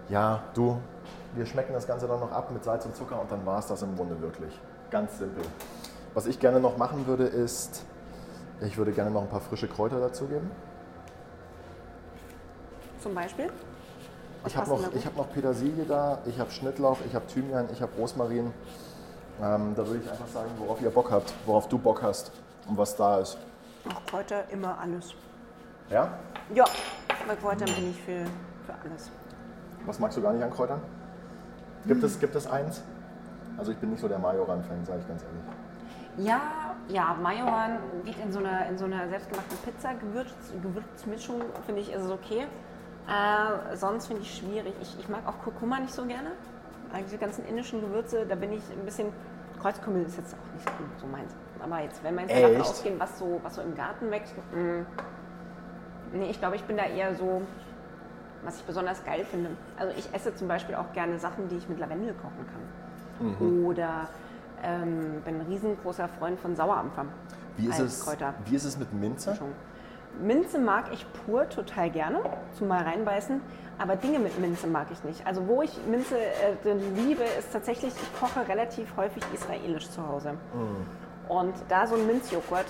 Ja, du, wir schmecken das Ganze dann noch ab mit Salz und Zucker und dann war es das im Grunde wirklich. Ganz simpel. Was ich gerne noch machen würde, ist, ich würde gerne noch ein paar frische Kräuter dazugeben. Zum Beispiel? Ich habe noch, ich hab noch Petersilie da, ich habe Schnittlauch, ich habe Thymian, ich habe Rosmarin. Ähm, da würde ich einfach sagen, worauf ihr Bock habt, worauf du Bock hast und was da ist. Ach, Kräuter, immer alles. Ja? Ja, bei Kräutern bin ich für, für alles. Was magst du gar nicht an Kräutern? Gibt es, gibt es eins? Also ich bin nicht so der Majoran-Fan, sage ich ganz ehrlich. Ja, ja, Majoran geht in so einer, in so einer selbstgemachten Pizza-Gewürz, Gewürzmischung, finde ich, ist es okay. Äh, sonst finde ich schwierig. Ich, ich mag auch Kurkuma nicht so gerne. Äh, Diese ganzen indischen Gewürze, da bin ich ein bisschen. Kreuzkümmel ist jetzt auch nicht so meins. Aber jetzt, wenn mal davon ausgehen, was so, was so im Garten wächst, mh, nee, ich glaube, ich bin da eher so, was ich besonders geil finde. Also ich esse zum Beispiel auch gerne Sachen, die ich mit Lavendel kochen kann. Mhm. Oder ähm, bin ein riesengroßer Freund von Sauerampfer. Wie ist, es, wie ist es mit Minze? Minze mag ich pur total gerne, zum mal reinbeißen, aber Dinge mit Minze mag ich nicht. Also wo ich Minze äh, liebe, ist tatsächlich, ich koche relativ häufig israelisch zu Hause. Und da so ein Minzjoghurt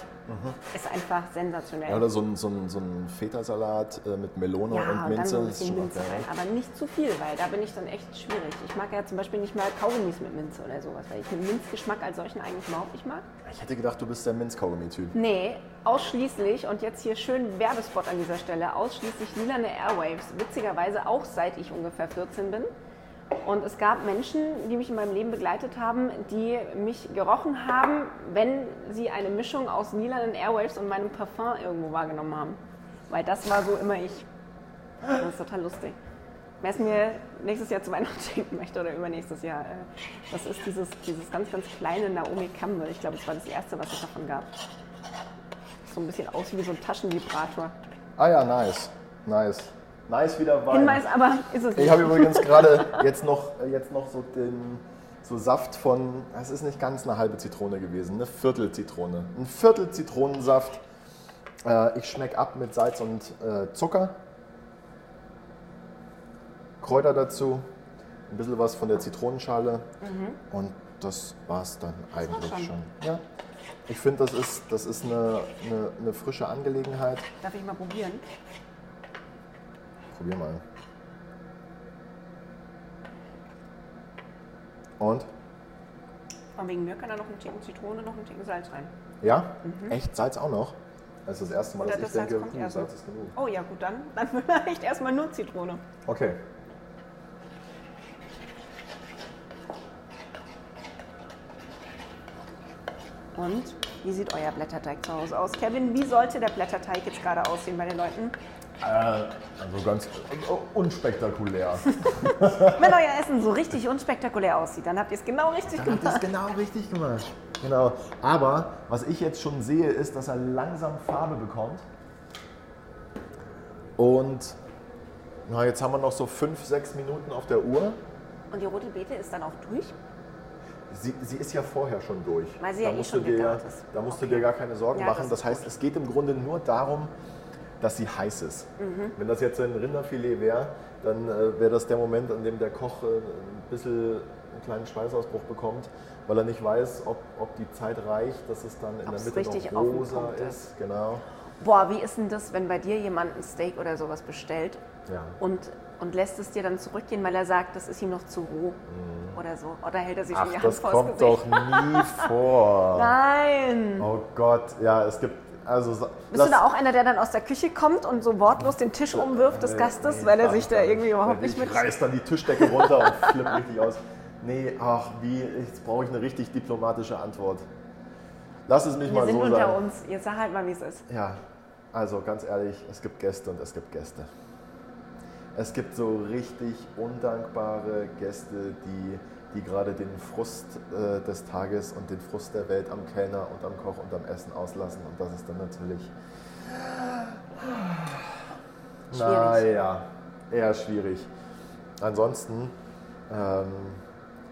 ist einfach sensationell. Ja, oder so ein, so ein, so ein Feta-Salat äh, mit Melone Ja, und und dann Minze. so ein ist bisschen schon Minze rein. Aber nicht zu viel, weil da bin ich dann echt schwierig. Ich mag ja zum Beispiel nicht mal Kaugummis mit Minze oder sowas, weil ich den Minzgeschmack als solchen eigentlich überhaupt nicht mag. Ich hätte gedacht, du bist der Minzkaugummi-Typ. Nee, ausschließlich, und jetzt hier schön Werbespot an dieser Stelle, ausschließlich lilane Airwaves. Witzigerweise auch seit ich ungefähr 14 bin. Und es gab Menschen, die mich in meinem Leben begleitet haben, die mich gerochen haben, wenn sie eine Mischung aus lilanen Airwaves und meinem Parfum irgendwo wahrgenommen haben. Weil das war so immer ich. Das ist total lustig. Wer es mir nächstes Jahr zu Weihnachten schenken möchte oder übernächstes Jahr, äh, das ist dieses, dieses ganz, ganz kleine Naomi Campbell. Ich glaube, es war das erste, was es davon gab. So ein bisschen aus wie so ein Taschenvibrator. Ah ja, nice. Nice. Nice wieder Wein. Hinweis aber ist es nicht. Ich habe übrigens gerade jetzt noch, jetzt noch so den so Saft von, es ist nicht ganz eine halbe Zitrone gewesen, eine Viertel Zitrone. Ein Viertel Zitronensaft. Äh, ich schmecke ab mit Salz und äh, Zucker. Kräuter dazu. Ein bisschen was von der Zitronenschale. Und das war es dann eigentlich schon. schon. Ja. Ich finde, das ist, das ist eine, eine, eine frische Angelegenheit. Darf ich mal probieren? Probier mal. Und? Und wegen mir kann da noch ein Ticken Zitrone, noch ein Ticken Salz rein. Ja? Echt? Salz auch noch? Das ist das erste Mal, Oder dass ich das Salz denke, kommt hm. Salz ist genug. Oh ja, gut, dann, dann vielleicht erstmal nur Zitrone. Okay. Und wie sieht euer Blätterteig zu Hause aus? Kevin, wie sollte der Blätterteig jetzt gerade aussehen bei den Leuten? Äh, also ganz unspektakulär. Wenn euer Essen so richtig unspektakulär aussieht, dann habt ihr es genau richtig Dann habt ihr gemacht. es genau richtig gemacht. Genau. Aber was ich jetzt schon sehe, ist, dass er langsam Farbe bekommt. Und na, jetzt haben wir noch so fünf, sechs Minuten auf der Uhr. Und die rote Beete ist dann auch durch? Sie, sie ist ja vorher schon durch. Weil sie ja da eh musst schon du dir. Da musst du Okay. dir gar keine Sorgen Ja, machen. das Das heißt, gut. es geht im Grunde nur darum, dass sie heiß ist. Mhm. Wenn das jetzt ein Rinderfilet wäre, dann äh, wäre das der Moment, an dem der Koch äh, ein bisschen einen kleinen Schweißausbruch bekommt, weil er nicht weiß, ob, ob die Zeit reicht, dass es dann in Ob's der Mitte noch rosa ist. ist. Genau. Boah, wie ist denn das, wenn bei dir jemand ein Steak oder sowas bestellt Ja. und, und lässt es dir dann zurückgehen, weil er sagt, das ist ihm noch zu roh oder so? Oder hält er sich schon Mhm. Ach, die Hand das vors kommt Gesicht? doch nie vor. Nein! Oh Gott, ja, es gibt. Also, Bist du da auch einer, der dann aus der Küche kommt und so wortlos den Tisch umwirft des Gastes, weil er sich da irgendwie überhaupt nicht mit... Ich reiß dann die Tischdecke runter und flippe richtig aus. Nee, ach, wie, jetzt brauche ich eine richtig diplomatische Antwort. Lass es mich Wir mal sind so unter sagen. uns. Jetzt sag halt mal, wie es ist. Ja, also ganz ehrlich, es gibt Gäste und es gibt Gäste. Es gibt so richtig undankbare Gäste, die, die gerade den Frust äh, des Tages und den Frust der Welt am Kellner und am Koch und am Essen auslassen. Und das ist dann natürlich. Schwierig. Naja, eher schwierig. Ansonsten Ähm,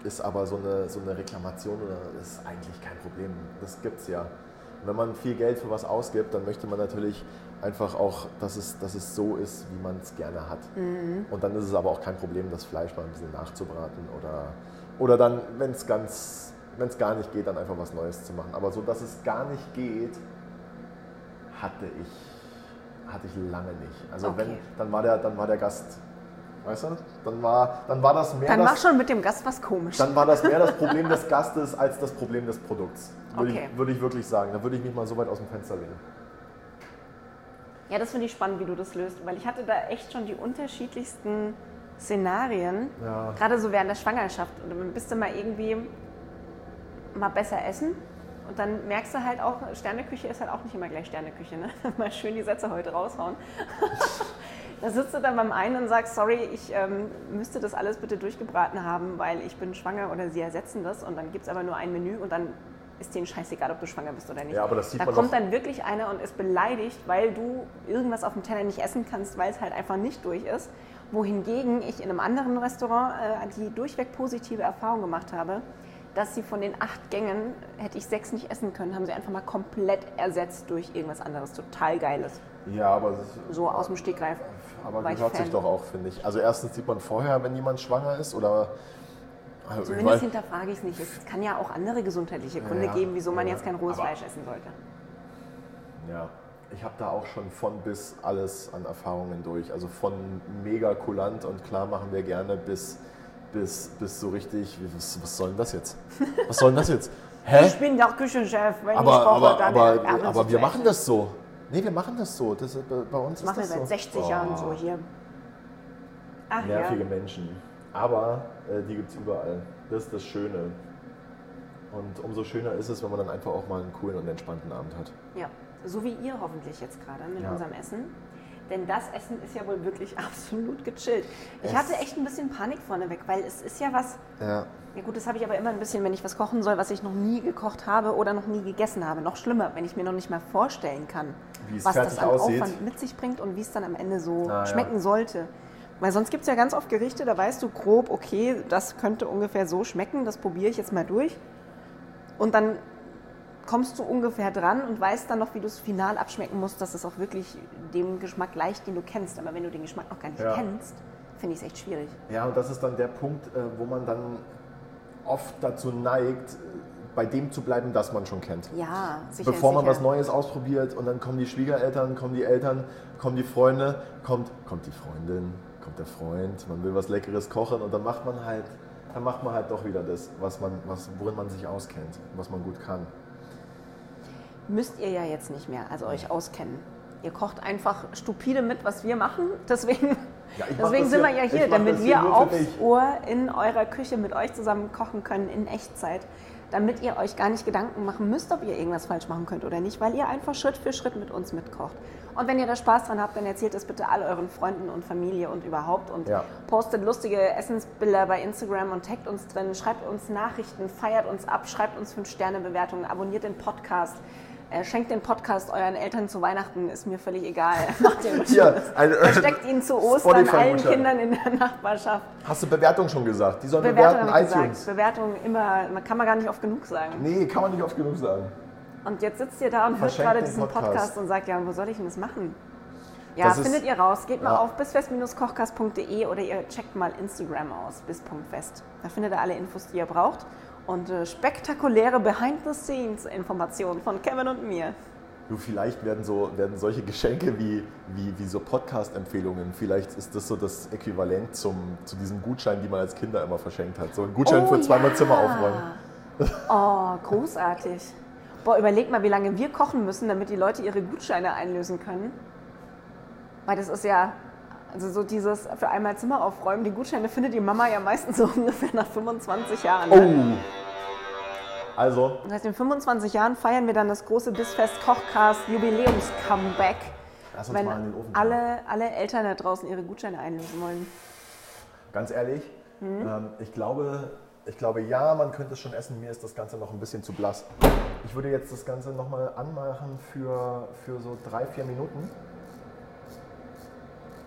ist aber so eine, so eine Reklamation oder ist eigentlich kein Problem. Das gibt es ja. Und wenn man viel Geld für was ausgibt, dann möchte man natürlich einfach auch, dass es, dass es so ist, wie man es gerne hat. Und dann ist es aber auch kein Problem, das Fleisch mal ein bisschen nachzubraten oder, oder dann, wenn es ganz, wenn es gar nicht geht, dann einfach was Neues zu machen. Aber so, dass es gar nicht geht, hatte ich, hatte ich lange nicht. Also Okay. wenn, dann war der, dann war der Gast, weißt du, dann war, dann war das mehr Dann das, mach schon mit dem Gast was komisch. dann war das mehr das Problem des Gastes als das Problem des Produkts. Würde, Okay. ich, würde ich wirklich sagen. Da würde ich mich mal so weit aus dem Fenster lehnen. Ja, das finde ich spannend, wie du das löst, weil ich hatte da echt schon die unterschiedlichsten Szenarien, Ja. gerade so während der Schwangerschaft. Und dann bist du mal irgendwie mal besser essen und dann merkst du halt auch, Sterneküche ist halt auch nicht immer gleich Sterneküche, ne? Mal schön die Sätze heute raushauen. da sitzt du dann beim einen und sagst, sorry, ich ähm, müsste das alles bitte durchgebraten haben, weil ich bin schwanger oder sie ersetzen das und dann gibt es aber nur ein Menü und dann ist denen scheißegal, ob du schwanger bist oder nicht. Ja, aber das sieht da man kommt dann wirklich einer und ist beleidigt, weil du irgendwas auf dem Teller nicht essen kannst, weil es halt einfach nicht durch ist. Wohingegen ich in einem anderen Restaurant äh, die durchweg positive Erfahrung gemacht habe, dass sie von den acht Gängen, hätte ich sechs nicht essen können, haben sie einfach mal komplett ersetzt durch irgendwas anderes. Total Geiles. Ja, aber, So aus dem Stegreif. aber gehört sich doch auch, finde ich. Also erstens sieht man vorher, wenn jemand schwanger ist oder... Also Zumindest hinterfrage ich es nicht. Es kann ja auch andere gesundheitliche Gründe Ja, geben, wieso man ja, jetzt kein rohes Fleisch essen sollte. Ja, ich habe da auch schon von bis alles an Erfahrungen durch. Also von mega kulant und klar machen wir gerne bis, bis, bis so richtig, was, was soll denn das jetzt? Was soll denn das jetzt? Hä? Ich bin doch Küchenchef. Wenn ich Aber, koche, aber, dann aber, sie aber wir machen das so. Nee, wir machen das so. Das ist, bei uns Das machen wir ist das seit so. 60 Oh, Jahren so hier. Ach Nervige ja. Menschen. Aber äh, die gibt es überall. Das ist das Schöne. Und umso schöner ist es, wenn man dann einfach auch mal einen coolen und entspannten Abend hat. ja, so wie ihr hoffentlich jetzt gerade mit Ja. unserem Essen. Denn das Essen ist ja wohl wirklich absolut gechillt. Ich Es- hatte echt ein bisschen Panik vorneweg, weil es ist ja was, Ja. ja gut, das habe ich aber immer ein bisschen, wenn ich was kochen soll, was ich noch nie gekocht habe oder noch nie gegessen habe. Noch schlimmer, wenn ich mir noch nicht mal vorstellen kann, was das an aussieht. Aufwand mit sich bringt und wie es dann am Ende so Ah, ja. schmecken sollte. Weil sonst gibt es ja ganz oft Gerichte, da weißt du grob, okay, das könnte ungefähr so schmecken, das probiere ich jetzt mal durch. Und dann kommst du ungefähr dran und weißt dann noch, wie du es final abschmecken musst, dass es auch wirklich dem Geschmack gleicht, den du kennst. Aber wenn du den Geschmack noch gar nicht Ja. kennst, finde ich es echt schwierig. Ja, und das ist dann der Punkt, äh, wo man dann oft dazu neigt, bei dem zu bleiben, das man schon kennt. Ja, sicher. Bevor man sicher. was Neues ausprobiert und dann kommen die Schwiegereltern, kommen die Eltern, kommen die Freunde, kommt, kommt die Freundin, kommt der Freund, man will was Leckeres kochen und dann macht man halt, dann macht man halt doch wieder das, was man, was, worin man sich auskennt, was man gut kann. Müsst ihr ja jetzt nicht mehr, also euch auskennen. Ihr kocht einfach stupide mit, was wir machen. Deswegen, Ja, deswegen sind wir hier- ja ich hier, damit hier wir aufs. Ohr in eurer Küche mit euch zusammen kochen können in Echtzeit. Damit ihr euch gar nicht Gedanken machen müsst, ob ihr irgendwas falsch machen könnt oder nicht, weil ihr einfach Schritt für Schritt mit uns mitkocht. Und wenn ihr da Spaß dran habt, dann erzählt es bitte all euren Freunden und Familie und überhaupt und Ja. postet lustige Essensbilder bei Instagram und taggt uns drin, schreibt uns Nachrichten, feiert uns ab, schreibt uns 5-Sterne-Bewertungen, abonniert den Podcast, schenkt den Podcast euren Eltern zu Weihnachten, ist mir völlig egal. Macht ihr ein- Versteckt ihn zu Ostern allen Spotify-Gutschein. Kindern in der Nachbarschaft. Hast du Bewertung schon gesagt? Die sollen Bewertung bewerten, iTunes. gesagt. Bewertung immer, man kann man gar nicht oft genug sagen. Nee, kann man nicht oft genug sagen. Und jetzt sitzt ihr da und hört gerade diesen Podcast. Podcast. und sagt, ja, wo soll ich denn das machen? Ja, Das ist- findet ihr raus. Geht mal Ja. auf bisfest-kochkast.de oder ihr checkt mal Instagram aus, bis.fest. Da findet ihr alle Infos, die ihr braucht. Und äh, spektakuläre Behind-the-Scenes-Informationen von Kevin und mir. Du, vielleicht werden, so, werden solche Geschenke wie, wie, wie so Podcast-Empfehlungen, vielleicht ist das so das Äquivalent zum, zu diesem Gutschein, die man als Kinder immer verschenkt hat. So ein Gutschein Oh für zweimal ja. Zimmer aufräumen. Oh, großartig. Boah, überleg mal, wie lange wir kochen müssen, damit die Leute ihre Gutscheine einlösen können. Weil das ist ja, also so dieses für einmal Zimmer aufräumen, die Gutscheine findet die Mama ja meistens so ungefähr nach 25 Jahren. Oh! Also, Das heißt, in 25 Jahren feiern wir dann das große Bissfest Kochcast Jubiläums-Comeback. lass uns Wenn mal in den Ofen alle, alle Eltern da draußen ihre Gutscheine einlösen wollen. Ganz ehrlich, Hm? ähm, ich, glaube, ich glaube, ja, man könnte es schon essen. Mir ist das Ganze noch ein bisschen zu blass. Ich würde jetzt das Ganze nochmal anmachen für, für so drei, vier Minuten.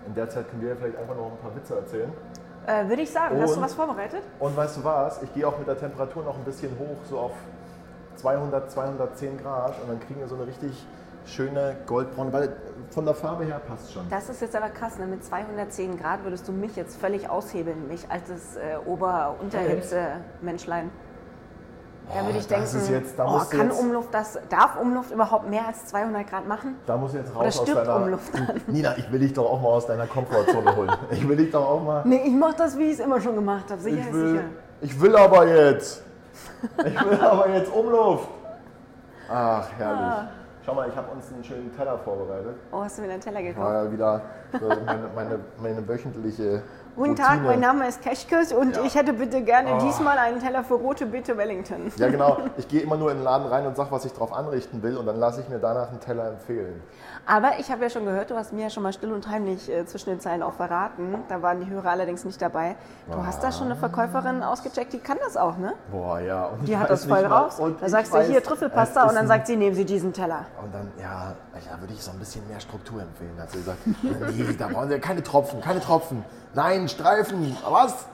In der Zeit können wir vielleicht einfach noch ein paar Witze erzählen. Äh, Würde ich sagen. Hast du Und- was vorbereitet? Und weißt du was? Ich gehe auch mit der Temperatur noch ein bisschen hoch, so auf 200, 210 Grad. Und dann kriegen wir so eine richtig schöne goldbraune, weil von der Farbe her passt schon. Das ist jetzt aber krass, ne? mit 210 Grad würdest du mich jetzt völlig aushebeln, mich als das äh, Ober-Unterhitze-Menschlein. Da würde ich Oh, denken, jetzt- oh, kann jetzt- Umluft das, darf Umluft überhaupt mehr als 200 Grad machen? Da muss jetzt Oder raus aus stirbt deiner... Umluft an? Nina, ich will dich doch auch mal aus deiner Komfortzone holen. Ich will dich doch auch mal... Nee, ich mach das, wie ich es immer schon gemacht habe. Sicher Ich will, sicher. ich will aber jetzt. Ich will aber jetzt Umluft. Ach, herrlich. Ah. Schau mal, ich habe uns einen schönen Teller vorbereitet. Oh, hast du mir einen Teller gekauft? War ja wieder meine, meine, meine wöchentliche Guten Routine. Tag, mein Name ist Keschkes und Ja. ich hätte bitte gerne Oh. diesmal einen Teller für rote Beete Wellington. Ja, genau. Ich gehe immer nur in den Laden rein und sage, was ich drauf anrichten will und dann lasse ich mir danach einen Teller empfehlen. Aber ich habe ja schon gehört, du hast mir ja schon mal still und heimlich äh, zwischen den Zeilen auch verraten. Da waren die Hörer allerdings nicht dabei. Du hast da schon eine Verkäuferin ausgecheckt, die kann das auch, ne? Boah, ja. Und Die hat das voll raus. und Da sagst du hier Trüffelpasta und dann sagt sie, nehmen Sie diesen Teller. Und dann, ja, da würde ich so ein bisschen mehr Struktur empfehlen. Hat sie gesagt, nee, da brauchen Sie keine Tropfen, keine Tropfen. Nein, Streifen. Was?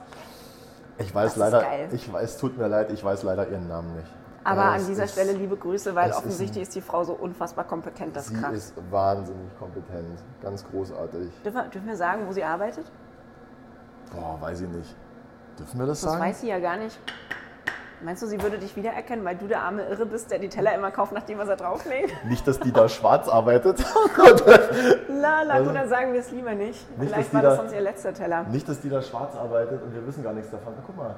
Ich weiß ist leider, geil. ich weiß, tut mir leid, ich weiß leider Ihren Namen nicht. Aber Ja, an es dieser ist- Stelle liebe Grüße, weil es ist offensichtlich ist, die Frau so unfassbar kompetent, das ist Sie krass. ist wahnsinnig kompetent, ganz großartig. Dürfen wir, dürfen wir sagen, wo sie arbeitet? Boah, weiß ich nicht. Dürfen wir das Das sagen? weiß sie ja gar nicht. Meinst du, sie würde dich wiedererkennen, weil du der arme Irre bist, der die Teller immer kauft, nachdem er sie drauflegt? Nicht, dass die da schwarz arbeitet. La, la, gut, dann sagen wir es lieber nicht. Also Nicht, Vielleicht war das da- sonst ihr letzter Teller. Nicht, dass die da schwarz arbeitet und wir wissen gar nichts davon. Na, guck mal.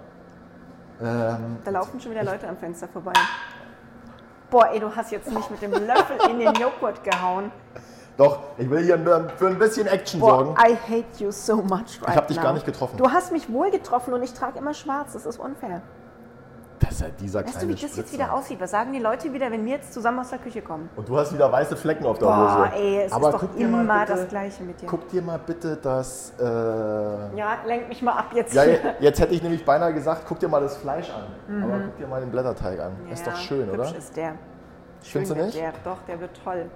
Ähm, Da laufen schon wieder Leute am Fenster vorbei. Boah, ey, du hast jetzt nicht mit dem Löffel in den Joghurt gehauen. doch, ich will hier für ein bisschen Action sorgen. Boah, I hate you so much right hab dich now. gar nicht getroffen. Du hast mich wohl getroffen und ich trage immer schwarz. Das ist unfair. Das ist ja dieser Weißt du, kleine wie das jetzt Spritzer. wieder aussieht? Was sagen die Leute wieder, wenn wir jetzt zusammen aus der Küche kommen? Und du hast wieder weiße Flecken auf der Boah, Hose. ey, es Aber ist doch immer bitte, das Gleiche mit dir. Guck dir mal bitte das. Äh, Ja, lenk mich mal ab jetzt ja, jetzt hätte ich nämlich beinahe gesagt, guck dir mal das Fleisch an. Aber guck dir mal den Blätterteig an. ist doch schön, Mhm. hübsch oder? ist der. Schön Findest du nicht? Der. Doch, der wird toll.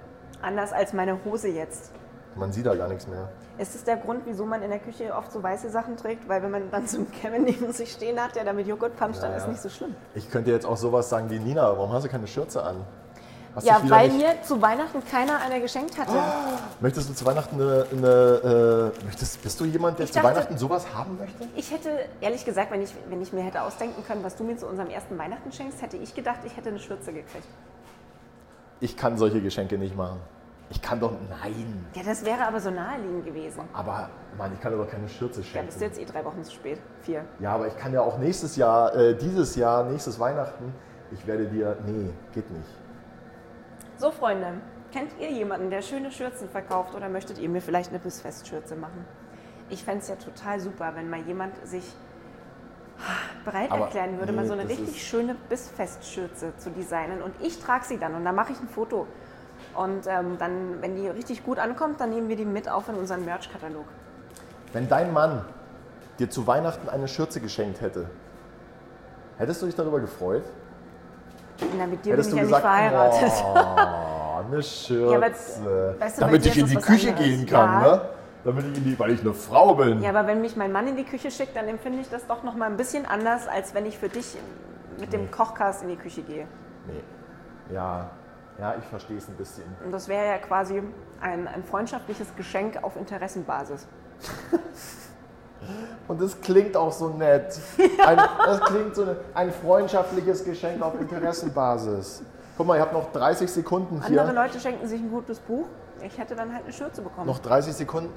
Anders als meine Hose jetzt. Man sieht da gar nichts mehr. Ist es der Grund, wieso man in der Küche oft so weiße Sachen trägt? Weil wenn man dann so einen Kevin neben sich stehen hat, der da mit Joghurt puncht, dann Ja, ist ja. nicht so schlimm. Ich könnte jetzt auch sowas sagen wie Nina, warum hast du keine Schürze an? Hast Ja, weil nicht- mir zu Weihnachten keiner eine geschenkt hatte. Möchtest du zu Weihnachten eine. eine äh, möchtest, bist du jemand, der Ich zu dachte- Weihnachten sowas haben möchte? Ich hätte, ehrlich gesagt, wenn ich, wenn ich mir hätte ausdenken können, was du mir zu unserem ersten Weihnachten schenkst, hätte ich gedacht, ich hätte eine Schürze gekriegt. Ich kann solche Geschenke nicht machen. Ich kann doch. Nein. Ja, das wäre aber so naheliegend gewesen. Aber, Mann, ich kann dir doch keine Schürze Ja, schenken. bist du jetzt eh drei Wochen zu spät. Vier. Ja, aber ich kann ja auch nächstes Jahr, äh, dieses Jahr, nächstes Weihnachten, ich werde dir. Nee, geht nicht. So, Freunde, kennt ihr jemanden, der schöne Schürzen verkauft oder möchtet ihr mir vielleicht eine Bissfestschürze machen? Ich fände es ja total super, wenn mal jemand sich bereit Aber erklären würde, nee, mal so eine richtig schöne Bissfestschürze zu designen. Und ich trage sie dann und dann mache ich ein Foto. Und ähm, dann, wenn die richtig gut ankommt, dann nehmen wir die mit auf in unseren Merch-Katalog. Wenn dein Mann dir zu Weihnachten eine Schürze geschenkt hätte, hättest du dich darüber gefreut? Na, mit dir Hättest bin du ich ja gesagt, nicht verheiratet. oh, eine Schürze. aber, weißt du, Damit ich in die Küche anderes. gehen kann, Ja. ne? Damit ich in die, weil ich eine Frau bin. Ja, aber wenn mich mein Mann in die Küche schickt, dann empfinde ich das doch noch mal ein bisschen anders, als wenn ich für dich mit dem Kochcast in die Küche gehe. Nee. Ja, ja, ich verstehe es ein bisschen. Und das wäre ja quasi ein, ein freundschaftliches Geschenk auf Interessenbasis. Und das klingt auch so nett. Ein, das klingt so ein freundschaftliches Geschenk auf Interessenbasis. Guck mal, ich habe noch 30 Sekunden Andere hier. Leute schenken sich ein gutes Buch. Ich hätte dann halt eine Schürze bekommen. Noch 30 Sekunden.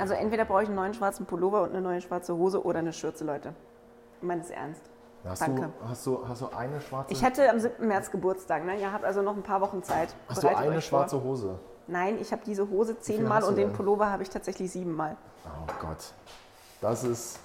Also entweder brauche ich einen neuen schwarzen Pullover und eine neue schwarze Hose oder eine Schürze, Leute. Ich meine es ernst. Hast Danke. du, hast, du, hast du eine schwarze Ich hatte am 7. März Geburtstag, ne? Ihr habt also noch ein paar Wochen Zeit. Hast du Bereitet eine euch vor. schwarze Hose? Nein, ich habe diese Hose zehnmal du und den? Pullover habe ich tatsächlich siebenmal. Oh Gott. Das ist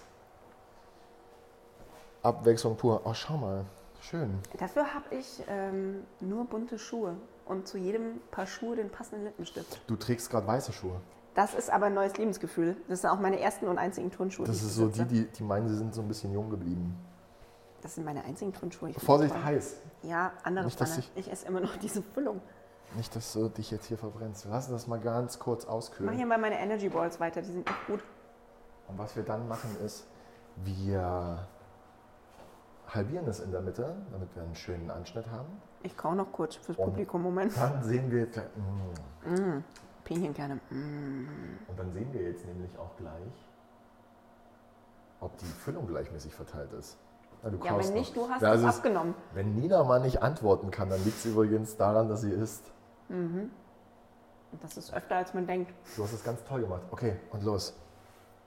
Abwechslung pur. Oh, schau mal. Schön. Dafür habe ich ähm, nur bunte Schuhe und zu jedem Paar Schuhe den passenden Lippenstift. Du trägst gerade weiße Schuhe. Das ist aber ein neues Lebensgefühl. Das sind auch meine ersten und einzigen Turnschuhe. Das die ich ist so die, die, die meinen, sie sind so ein bisschen jung geblieben. Das sind meine einzigen Turnschuhe. Ich Vorsicht, heiß. Ja, andere Nicht, Pfanne. Ich esse immer noch diese Füllung. Nicht, dass du dich jetzt hier verbrennst. Wir lassen das mal ganz kurz Ich mache auskühlen. hier mal meine Energy Balls weiter. Die sind echt gut. Und was wir dann machen ist, wir halbieren es in der Mitte, damit wir einen schönen Anschnitt haben. Ich kau noch kurz fürs Und Publikum. Moment. Dann sehen wir, mm, Pinienkerne. Mm. und dann sehen wir jetzt nämlich auch gleich, ob die Füllung gleichmäßig verteilt ist. Du Ja, wenn nicht, du hast Ja, es abgenommen. Wenn Nina mal nicht antworten kann, dann liegt es übrigens daran, dass sie isst. Und Das ist öfter, als man denkt. Du hast es ganz toll gemacht. Okay, und los.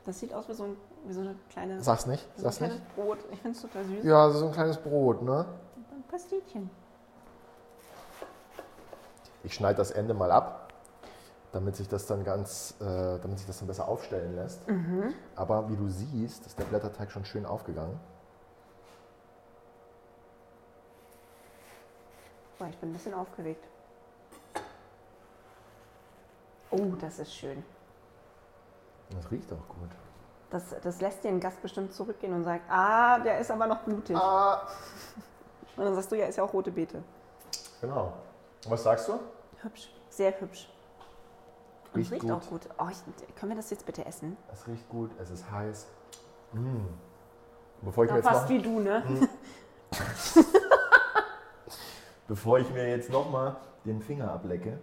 Das sieht aus wie so, ein, wie so eine kleine, Sag's nicht, so ein sag's kleines nicht. Brot. Ich finde es total süß. Ja, so ein kleines Brot, ne? Ein Pastetchen. Ich schneide das Ende mal ab, damit sich das dann ganz, äh, damit sich das dann besser aufstellen lässt. Mhm. Aber wie du siehst, ist der Blätterteig schon schön aufgegangen. Boah, ich bin ein bisschen aufgeregt. Oh, das ist schön. Das riecht auch gut. Das, das lässt den Gast bestimmt zurückgehen und sagt, ah, der ist aber noch blutig. Ah, Und dann sagst du, ja, ist ja auch rote Beete. genau. Und was sagst du? Hübsch, sehr hübsch. Und es Riecht riecht gut. auch gut. Oh, ich, können wir das jetzt bitte essen? Es riecht gut, es ist heiß. Mm. Bevor ich, mir Ja, jetzt fast noch, wie du, ne? bevor ich mir jetzt nochmal den Finger ablecke,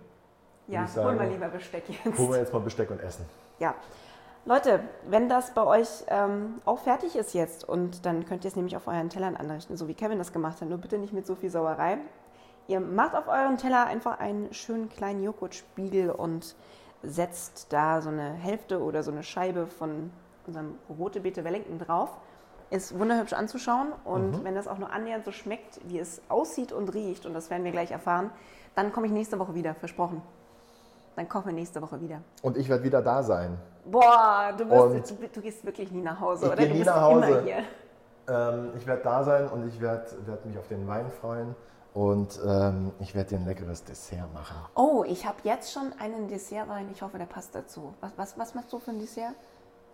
Ja, sagen, mal lieber Besteck jetzt. holen wir jetzt mal Besteck und essen. Ja. Leute, wenn das bei euch ähm, auch fertig ist jetzt und dann könnt ihr es nämlich auf euren Tellern anrichten, so wie Kevin das gemacht hat, nur bitte nicht mit so viel Sauerei. Ihr macht auf euren Teller einfach einen schönen kleinen Joghurtspiegel und setzt da so eine Hälfte oder so eine Scheibe von unserem rote Beete Wellington drauf. Ist wunderhübsch anzuschauen und wenn das auch nur annähernd so schmeckt, wie es aussieht und riecht, und das werden wir gleich erfahren, dann komme ich nächste Woche wieder, versprochen. Dann kochen wir nächste Woche wieder. Und ich werde wieder da sein. Boah, du, Und du, du gehst wirklich nie nach Hause, ich oder? gehe nie bist nach Hause. immer hier. Ähm, ich werde da sein und ich werde werd mich auf den Wein freuen. Und ähm, ich werde dir ein leckeres Dessert machen. Oh, ich habe jetzt schon einen Dessertwein. Ich hoffe, der passt dazu. Was, was, was machst du für ein Dessert?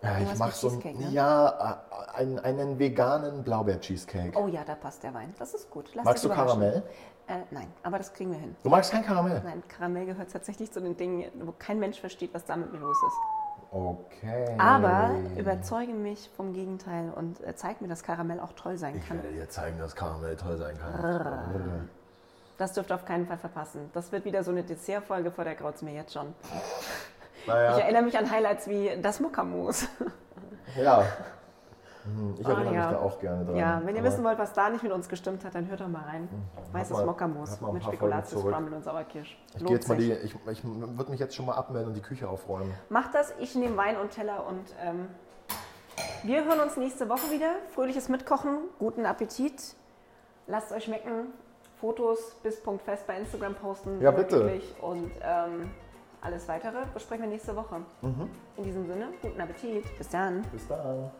Ja, ich mache so einen, ne? ja, äh, einen, einen veganen Blaubeer-Cheesecake. Oh ja, da passt der Wein. Das ist gut. Lass Magst du. Karamell? Äh, nein, aber das kriegen wir hin. Du magst kein Karamell? Nein, Karamell gehört tatsächlich zu den Dingen, wo kein Mensch versteht, was da mit mir los ist. Okay. Aber überzeuge mich vom Gegenteil und äh, zeig mir, dass Karamell auch toll sein Ich kann. werde dir zeigen, dass Karamell toll sein kann. Das dürft ihr auf keinen Fall verpassen. Das wird wieder so eine Dessertfolge, vor der graut mir jetzt schon. Ich Naja, erinnere mich an Highlights wie das Mokkamus. ja. Hm, Ich erinnere ja. mich da auch gerne dran. Ja, wenn ihr Aber wissen wollt, was da nicht mit uns gestimmt hat, dann hört doch mal rein. Weißes mal- ein mit Spekulatius. Crumble und Sauerkirsch. Ich jetzt mal die, ich, ich würde mich jetzt schon mal abmelden und die Küche aufräumen. Macht das, ich nehme Wein und Teller und ähm, wir hören uns nächste Woche wieder. Fröhliches Mitkochen, guten Appetit. Lasst es euch schmecken. Fotos bis Punkt fest bei Instagram posten. Ja, bitte. Und ähm, alles weitere besprechen wir nächste Woche. Mhm. In diesem Sinne, guten Appetit. Bis dann. Bis dann.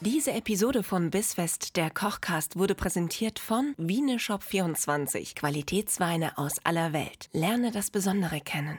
Diese Episode von Bissfest, der Kochcast, wurde präsentiert von Wieneshop24. Qualitätsweine aus aller Welt. Lerne das Besondere kennen.